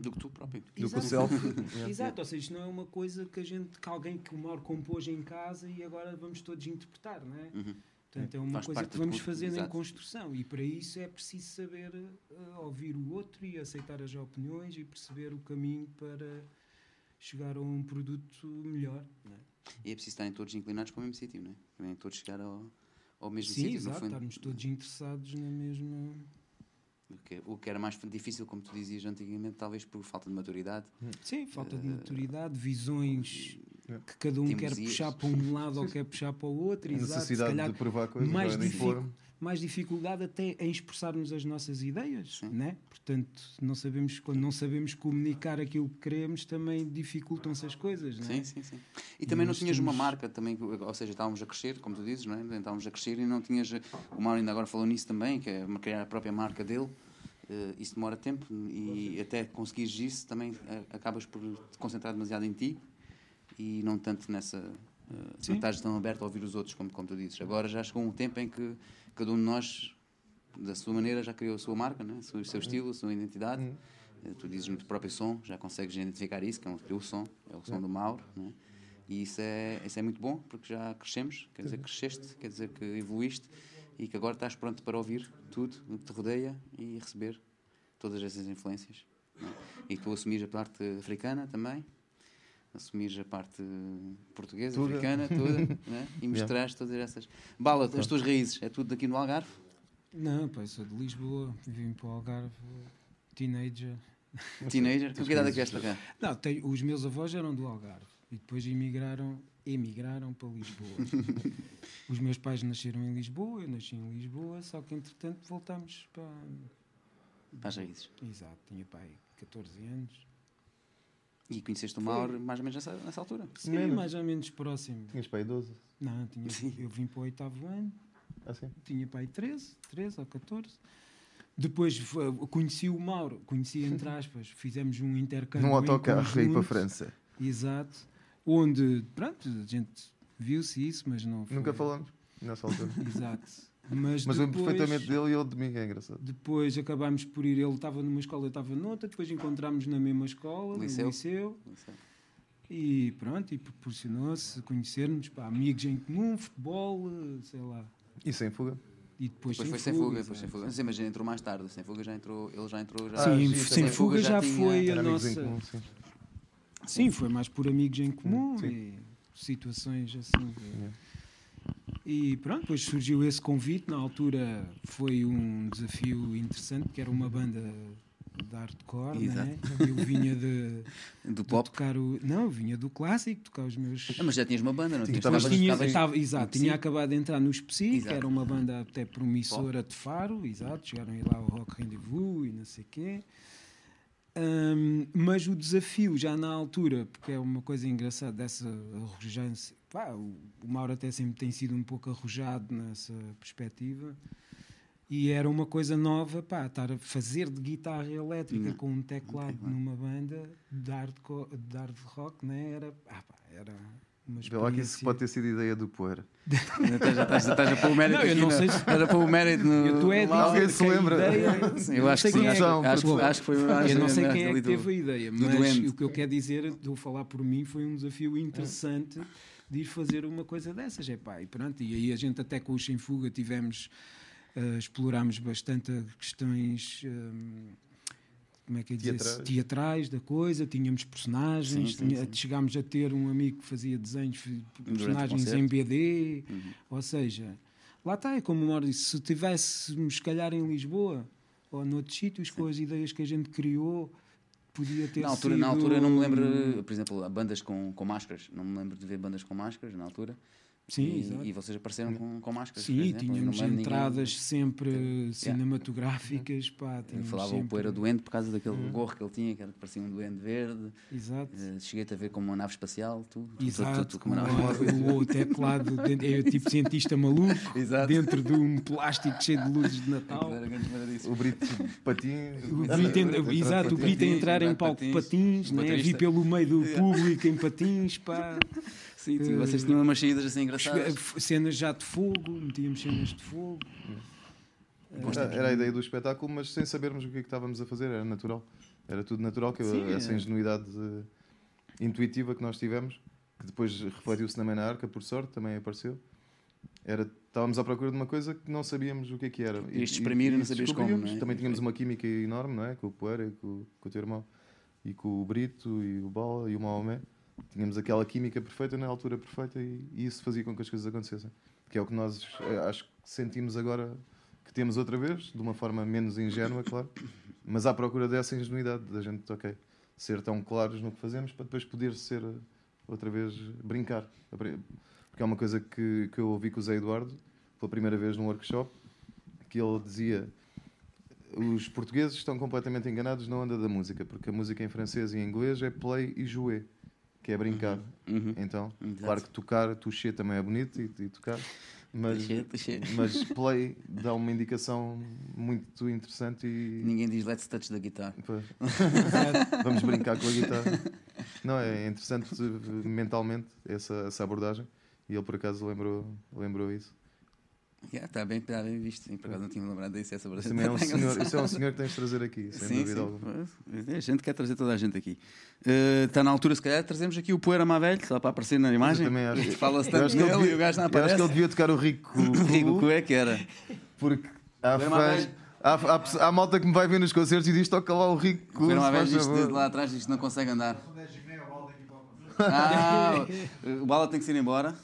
Do que tu próprio. Do que o Exato. self. [LAUGHS] Exato, ou seja, isto não é uma coisa que a gente, que alguém que o Mauro compôs em casa e agora vamos todos interpretar, não é? Uhum. Portanto, é uma Faz coisa que vamos fazendo em exato. construção e para isso é preciso saber eh, ouvir o outro e aceitar as opiniões e perceber o caminho para chegar a um produto melhor. não é? E é preciso estarem todos inclinados para o mesmo sítio, não é? Também todos chegar ao, ao mesmo Sim, sítio, no exato, fundo. estarmos todos interessados na mesma. O que, o que era mais difícil, como tu dizias antigamente, talvez por falta de maturidade. Sim, falta de maturidade, visões É. que cada um quer Teimosias. puxar para um lado ou quer puxar para o outro. A exato. Se necessidade calhar de provar coisas, mais, não mais dificuldade até em expressarmos as nossas ideias, Sim. né? Portanto, não sabemos, quando não sabemos comunicar aquilo que queremos, também dificultam-se as coisas, né? Sim, sim, sim. E também não tinhas uma temos- marca, também, ou seja, estávamos a crescer, como tu dizes, não é? Estávamos a crescer e não tinhas. O Mauro ainda agora falou nisso também, que é criar a própria marca dele. Eh, isso demora tempo e até conseguires isso também eh, acabas por te concentrar demasiado em ti e não tanto nessa. Sim. não estás tão aberto a ouvir os outros, como, como tu dizes. Agora já chegou um tempo em que cada um de nós, da sua maneira, já criou a sua marca, né? o seu- estilo, a sua identidade. Uhum. Tu dizes no teu próprio som, já consegues identificar isso, que é o teu som, é o som do Mauro. Né? E isso é, isso é muito bom, porque já crescemos, quer dizer que cresceste, quer dizer que evoluíste e que agora estás pronto para ouvir tudo o que te rodeia e receber todas essas influências. né? E tu assumires a parte africana também, assumires a parte portuguesa, Tudo. africana, toda, [LAUGHS] né? e mostraste todas essas. Bala, as tuas raízes, é tudo daqui no Algarve? Não, pá, eu sou de Lisboa, vim para o Algarve, teenager. Teenager? [LAUGHS] Com que idade é que para cá? Não, tenho- os meus avós eram do Algarve e depois emigraram, emigraram para Lisboa. [LAUGHS] os meus pais nasceram em Lisboa, eu nasci em Lisboa, só que entretanto voltámos para. Para as raízes. Exato, tinha pai 14 anos. E conheceste o Mauro mais ou menos nessa, nessa altura? Sim, Menos. mais ou menos próximo. Tinhas para aí 12. Não, tinha, Sim. eu vim para o oitavo ano, Assim? tinha pai 13, 13 ou 14. Depois foi- conheci o Mauro, conheci entre [LAUGHS] aspas, fizemos um intercâmbio. Num autocarro aí para a. França. Exato. Onde, pronto, a gente viu-se isso, mas não foi. Nunca falamos nessa altura. [LAUGHS] Exato. Mas, Mas depois, perfeitamente dele e ele de mim, é engraçado. depois acabámos por ir. Ele estava numa escola, eu estava noutra. Depois encontramos na mesma escola, Liceu. no liceu. É. E pronto, e proporcionou-se conhecermos, pá, amigos em comum, futebol, sei lá. E sem fuga. E depois, Depois foi sem sem fuga, depois sem fuga. Mas imagina, entrou mais tarde. Sem fuga já entrou, ele já entrou. Já, Ah, Sim, sim, sem também. fuga já, tinha- foi a Era amigos em nossa. comum, sim. Sim, foi mais por amigos em comum Sim. e situações assim. Yeah. E pronto, depois surgiu esse convite. Na altura foi um desafio interessante, que era uma banda de hardcore, né? Eu vinha de, [LAUGHS] Do de pop. tocar o. Não, eu vinha do clássico, tocar os meus. Ah, mas já tinhas uma banda, não Sim, tinha, estavas- estava- exato, tinha acabado de entrar no Psi, que era uma banda até promissora de Faro, exato, chegaram a ir lá ao Rock Rendezvous e não sei o quê. Ahm, mas o desafio já na altura, porque é uma coisa engraçada dessa arrogância, pá, o, o Mauro até sempre tem sido um pouco arrojado nessa perspectiva. E era uma coisa nova, pá, estar a fazer de guitarra elétrica Não. com um teclado teclado. numa banda de hard, de hard rock, né? era, ah, pá, era uma Vê lá que isso pode ter sido ideia do Poeira. Já estás- a pôr o mérito Não, eu não sei se- Estás a pôr o mérito no. Estou é. Alguém se lembra? Sim, eu acho que sim. é Acho, acho, que foi acho Eu não sei quem é que teve a ideia, mas o que eu quero dizer, estou a falar por mim, foi um desafio interessante de ir fazer uma coisa dessas. É pá, e pronto, e aí a gente até com o Sem Fuga tivemos, eh, explorámos bastante questões. hum, como é que é dizer? Teatrais. Da coisa, tínhamos personagens, Sim, sim, tinha- sim. chegámos a ter um amigo que fazia desenhos, personagens em BD, Uhum. ou seja, lá está, é como o Mauro disse, se tivéssemos, se calhar, em Lisboa ou noutros sítios, com as ideias que a gente criou, podia ter Na altura, sido... na altura não me lembro, por exemplo, bandas com, com máscaras. Não me lembro de ver bandas com máscaras na altura. Sim, e, exato. e vocês apareceram com, com máscaras. Sim, exemplo, e tínhamos entradas sempre Yeah. cinematográficas, pá, ninguém- tínhamos Falava o sempre... poeira doente por causa daquele gorro que ele tinha, que era- parecia um duende verde. Exato. Eh, Cheguei-te a ver como uma nave espacial, tu. tu- tu- Exato, tu- tu com como uma nave o, o teclado, dentro- é tipo cientista maluco, [LAUGHS] Exato. dentro de um plástico cheio de luzes de Natal. O Brito Patins. O Brito, exato, o Brito a entrar em palco de patins, o né? vi pelo meio do [LAUGHS] público em patins, pá. Sim, sim, vocês tinham umas saídas assim engraçadas. Cenas já de fogo, metíamos cenas de fogo. Era, era a ideia do espetáculo, mas sem sabermos o que é que estávamos a fazer, era natural. Era tudo natural, que Sim, essa é. ingenuidade eh, intuitiva que nós tivemos, que depois refletiu-se também na arca, por sorte, também apareceu. Era, estávamos à procura de uma coisa que não sabíamos o que é que era. Ias exprimir e não sabias como, não é? Também tínhamos uma química enorme, não é? Com o Poeira, e com, com o teu irmão, e com o Brito, e o Bala, e o Maomé. Tínhamos aquela química perfeita na altura perfeita e, e isso fazia com que as coisas acontecessem. Que é o que nós eh, acho que sentimos agora que temos outra vez, de uma forma menos ingênua, claro, mas à procura dessa ingenuidade, da gente, ok, ser tão claros no que fazemos para depois poder ser outra vez brincar. Porque é uma coisa que, que eu ouvi com o Zé Eduardo pela primeira vez num workshop, que ele dizia os portugueses estão completamente enganados na onda da música, porque a música em francês e em inglês é play e jouer, que é brincar. Uhum. Uhum. Então, Exato. claro que tocar, toucher também é bonito e, e tocar, mas, Toucher, toucher. mas [LAUGHS] play dá uma indicação muito interessante e Ninguém diz let's touch the guitar. Pois. [LAUGHS] vamos brincar com a guitarra. Não, é interessante mentalmente essa, essa abordagem e ele por acaso lembrou, lembrou isso. [LAUGHS] Yeah, está bem, tá bem visto. Sim, por acaso não tinha me lembrado disso. Essa Isso, é um [LAUGHS] senhor, isso é um senhor que tens de trazer aqui, sem Sim, dúvida sim. alguma. Pois, A gente quer trazer toda a gente aqui. Eh, Está na altura, se calhar, trazemos aqui o Poeira Mavelho, só para aparecer na imagem. também acho. Fala-se tanto acho que ele dele e devia- o gajo não eu acho aparece. que ele devia tocar o Rico, [LAUGHS] Rico, o que é que era? porque há fãs. Há, há, há malta que me vai ver nos concertos e diz toca lá o Rico. Poeira Mavelho diz favor." de lá atrás diz que não consegue andar. Ah, o Bala tem que ir embora.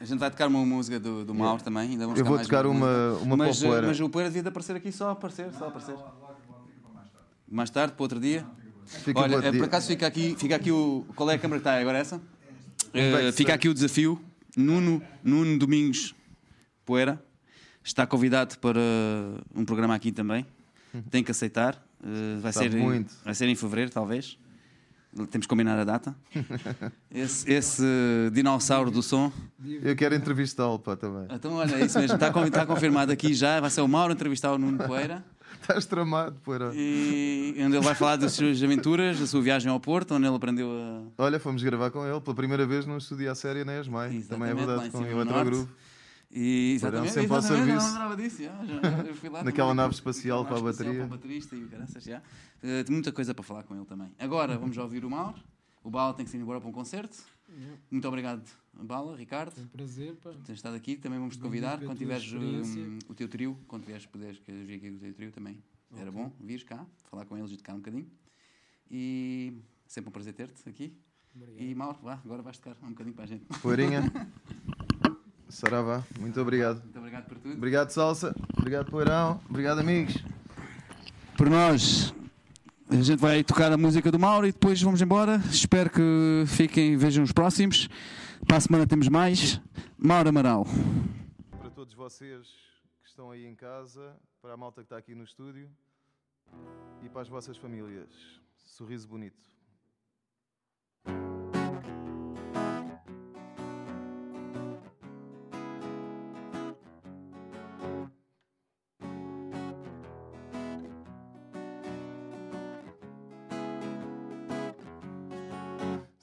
A gente vai tocar uma música do, do Mauro também. Ainda vamos Eu vou tocar uma, música. uma mas, para o Poeira. mas o Poeira devia de aparecer aqui só aparecer, só aparecer. Mais tarde, para outro dia. Fica Olha, eh, por dia. acaso fica aqui, fica aqui o. Qual é a câmara que está agora? Essa? Eh, backstage. fica aqui o desafio. Nuno, Nuno Domingos Poeira está convidado para um programa aqui também. Tem que aceitar. Eh, vai, Sabe ser muito. vai ser em fevereiro, talvez. Temos que combinar a data. [LAUGHS] Esse, esse dinossauro do som. Eu quero entrevistá-lo pá, também. Então, olha, é isso mesmo. Está, está confirmado aqui já. Vai ser o Mauro entrevistar o Nuno Poeira. Estás tramado, Poeira. E onde ele vai falar das suas aventuras, da sua viagem ao Porto, onde ele aprendeu a. Olha, fomos gravar com ele pela primeira vez num estúdio à série na ESMAI. Também é verdade, com cima o no Eletrogrupo. E exatamente, sempre ao exatamente, não serviço. lembrava disso, já, já, eu fui lá Naquela nave espacial para a bateria. Para o baterista e o caraças, já. Eh, tem muita coisa para falar com ele também. Agora vamos ouvir o Mauro. O Bala tem que se ir embora para um concerto. Muito obrigado, Bala, Ricardo. Foi um prazer, pá. teres estado aqui. Também vamos te convidar quando tiveres hum, o teu trio, quando tiveres poderes que vir aqui com o teu trio também. Era bom vires cá, falar com eles e tocar um bocadinho. E sempre um prazer ter-te aqui. Obrigado. E Mauro, vá, agora vais tocar um bocadinho para a gente. Poeirinha. [LAUGHS] Saravá, muito obrigado. Muito obrigado por tudo. Obrigado, Salsa. Obrigado, Poeirão. Obrigado, amigos. Por nós, a gente vai tocar a música do Mauro e depois vamos embora. Espero que fiquem, vejam os próximos. Para a semana temos mais. Mauro Amaral. Para todos vocês que estão aí em casa, para a malta que está aqui no estúdio e para as vossas famílias. Sorriso bonito.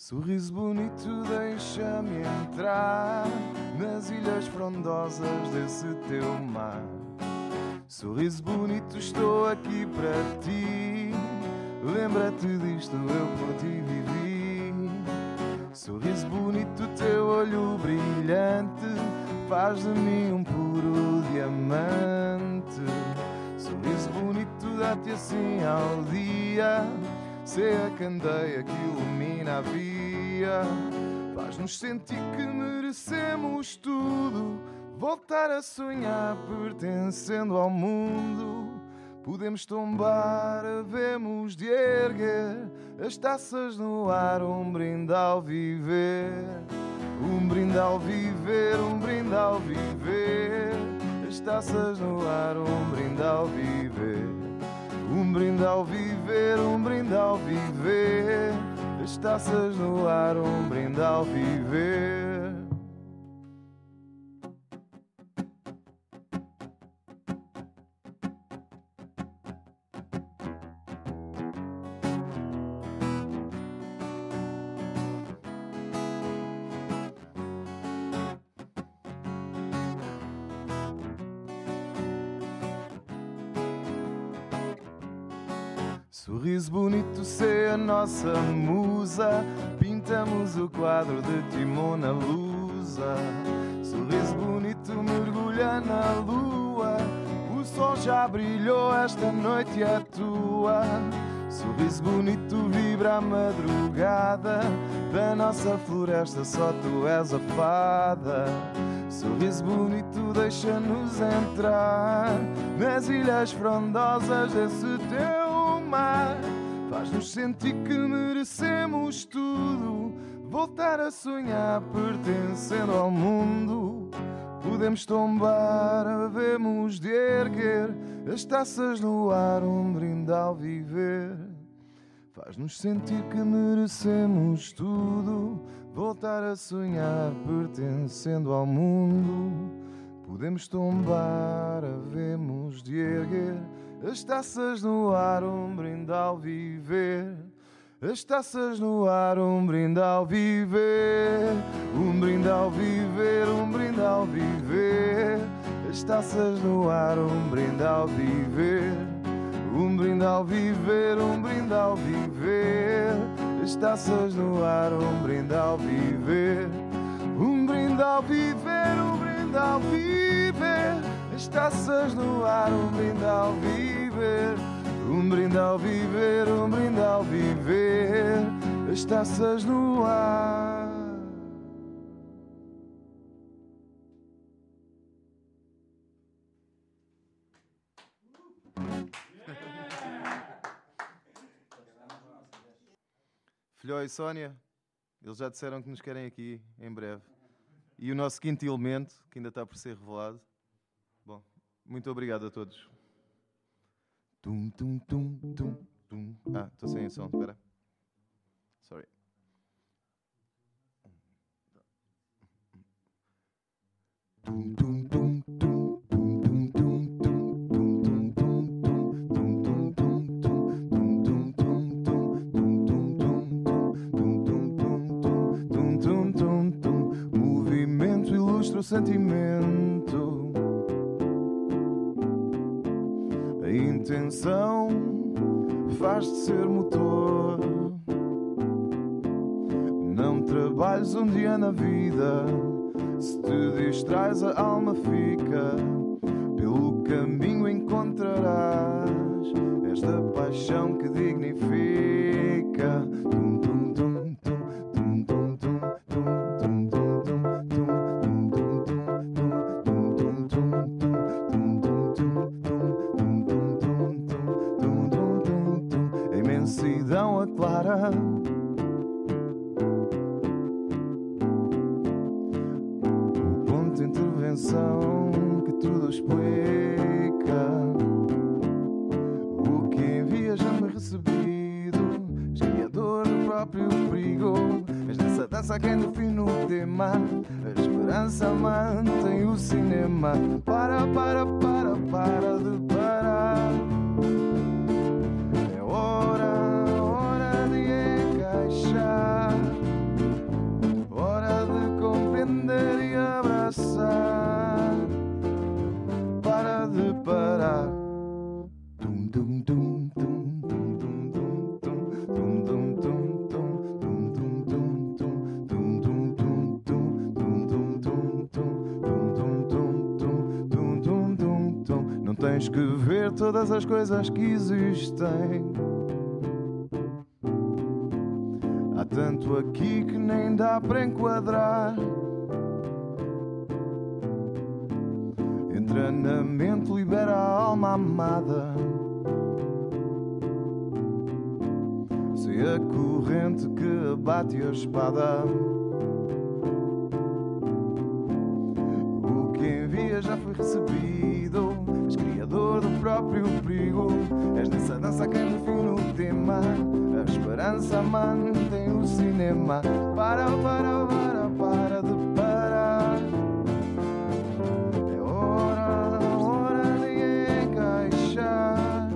Sorriso bonito, deixa-me entrar nas ilhas frondosas desse teu mar. Sorriso bonito, estou aqui para ti. Lembra-te disto, eu por ti vivi. Sorriso bonito, teu olho brilhante faz de mim um puro diamante. Sorriso bonito, dá-te assim ao dia. Ser a candeia que ilumina a via. Faz-nos sentir que merecemos tudo. Voltar a sonhar pertencendo ao mundo. Podemos tombar, havemos de erguer as taças no ar, um brinde ao viver. Um brinde ao viver, um brinde ao viver. As taças no ar, um brinde ao viver. Um brinde ao viver, um brinde ao viver. As taças no ar, um brinde ao viver. Sorriso bonito, sei a nossa Pintamos o quadro de ti, Mona Lusa. Sorriso bonito, mergulha na lua. O sol já brilhou, esta noite é tua. Sorriso bonito, vibra a madrugada. Da nossa floresta, só tu és a fada. Sorriso bonito deixa-nos entrar nas ilhas frondosas desse teu mar. Faz-nos sentir que merecemos tudo, voltar a sonhar pertencendo ao mundo. Podemos tombar, havemos de erguer as taças no ar, um brinde ao viver. Faz-nos sentir que merecemos tudo, voltar a sonhar pertencendo ao mundo. Podemos tombar, havemos de erguer as taças no ar, um brinde ao viver. As taças no ar, um brinde ao viver. Um brinde ao viver, um brinde ao viver. As taças no ar, um brinde ao viver. Um brinde ao viver, um brinde ao viver. As taças no ar, um brinde ao viver. Um brinde ao viver, um brinde ao viver. As taças no ar, um brinde ao viver. Um brinde ao viver, um brinde ao viver. As taças no ar. Filhó e Sónia, eles já disseram que nos querem aqui em breve. E o nosso quinto elemento, que ainda está por ser revelado. Muito obrigado a todos. Tum, tum, tum, tum, tum. Ah, estou sem som, espera. Sorry. Tum, tum, tum, tum, tum, tum, tum, tum, Intenção faz-te ser motor. Não trabalhes um dia na vida. Se te distrais, a alma fica. Pelo caminho encontrarás esta paixão que dignifica. Tum, tum, tum, tens que ver todas as coisas que existem. Há tanto aqui que nem dá para enquadrar. Entra na mente, libera a alma amada. Se a corrente que abate a espada. És nessa dança quem define o tema. A esperança mantém o cinema. Para, para, para, para de parar. É hora, hora de encaixar.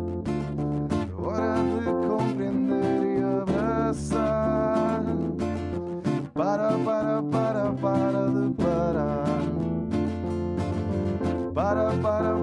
Hora de compreender e abraçar. Para, para, para, para de parar. Para, para, para.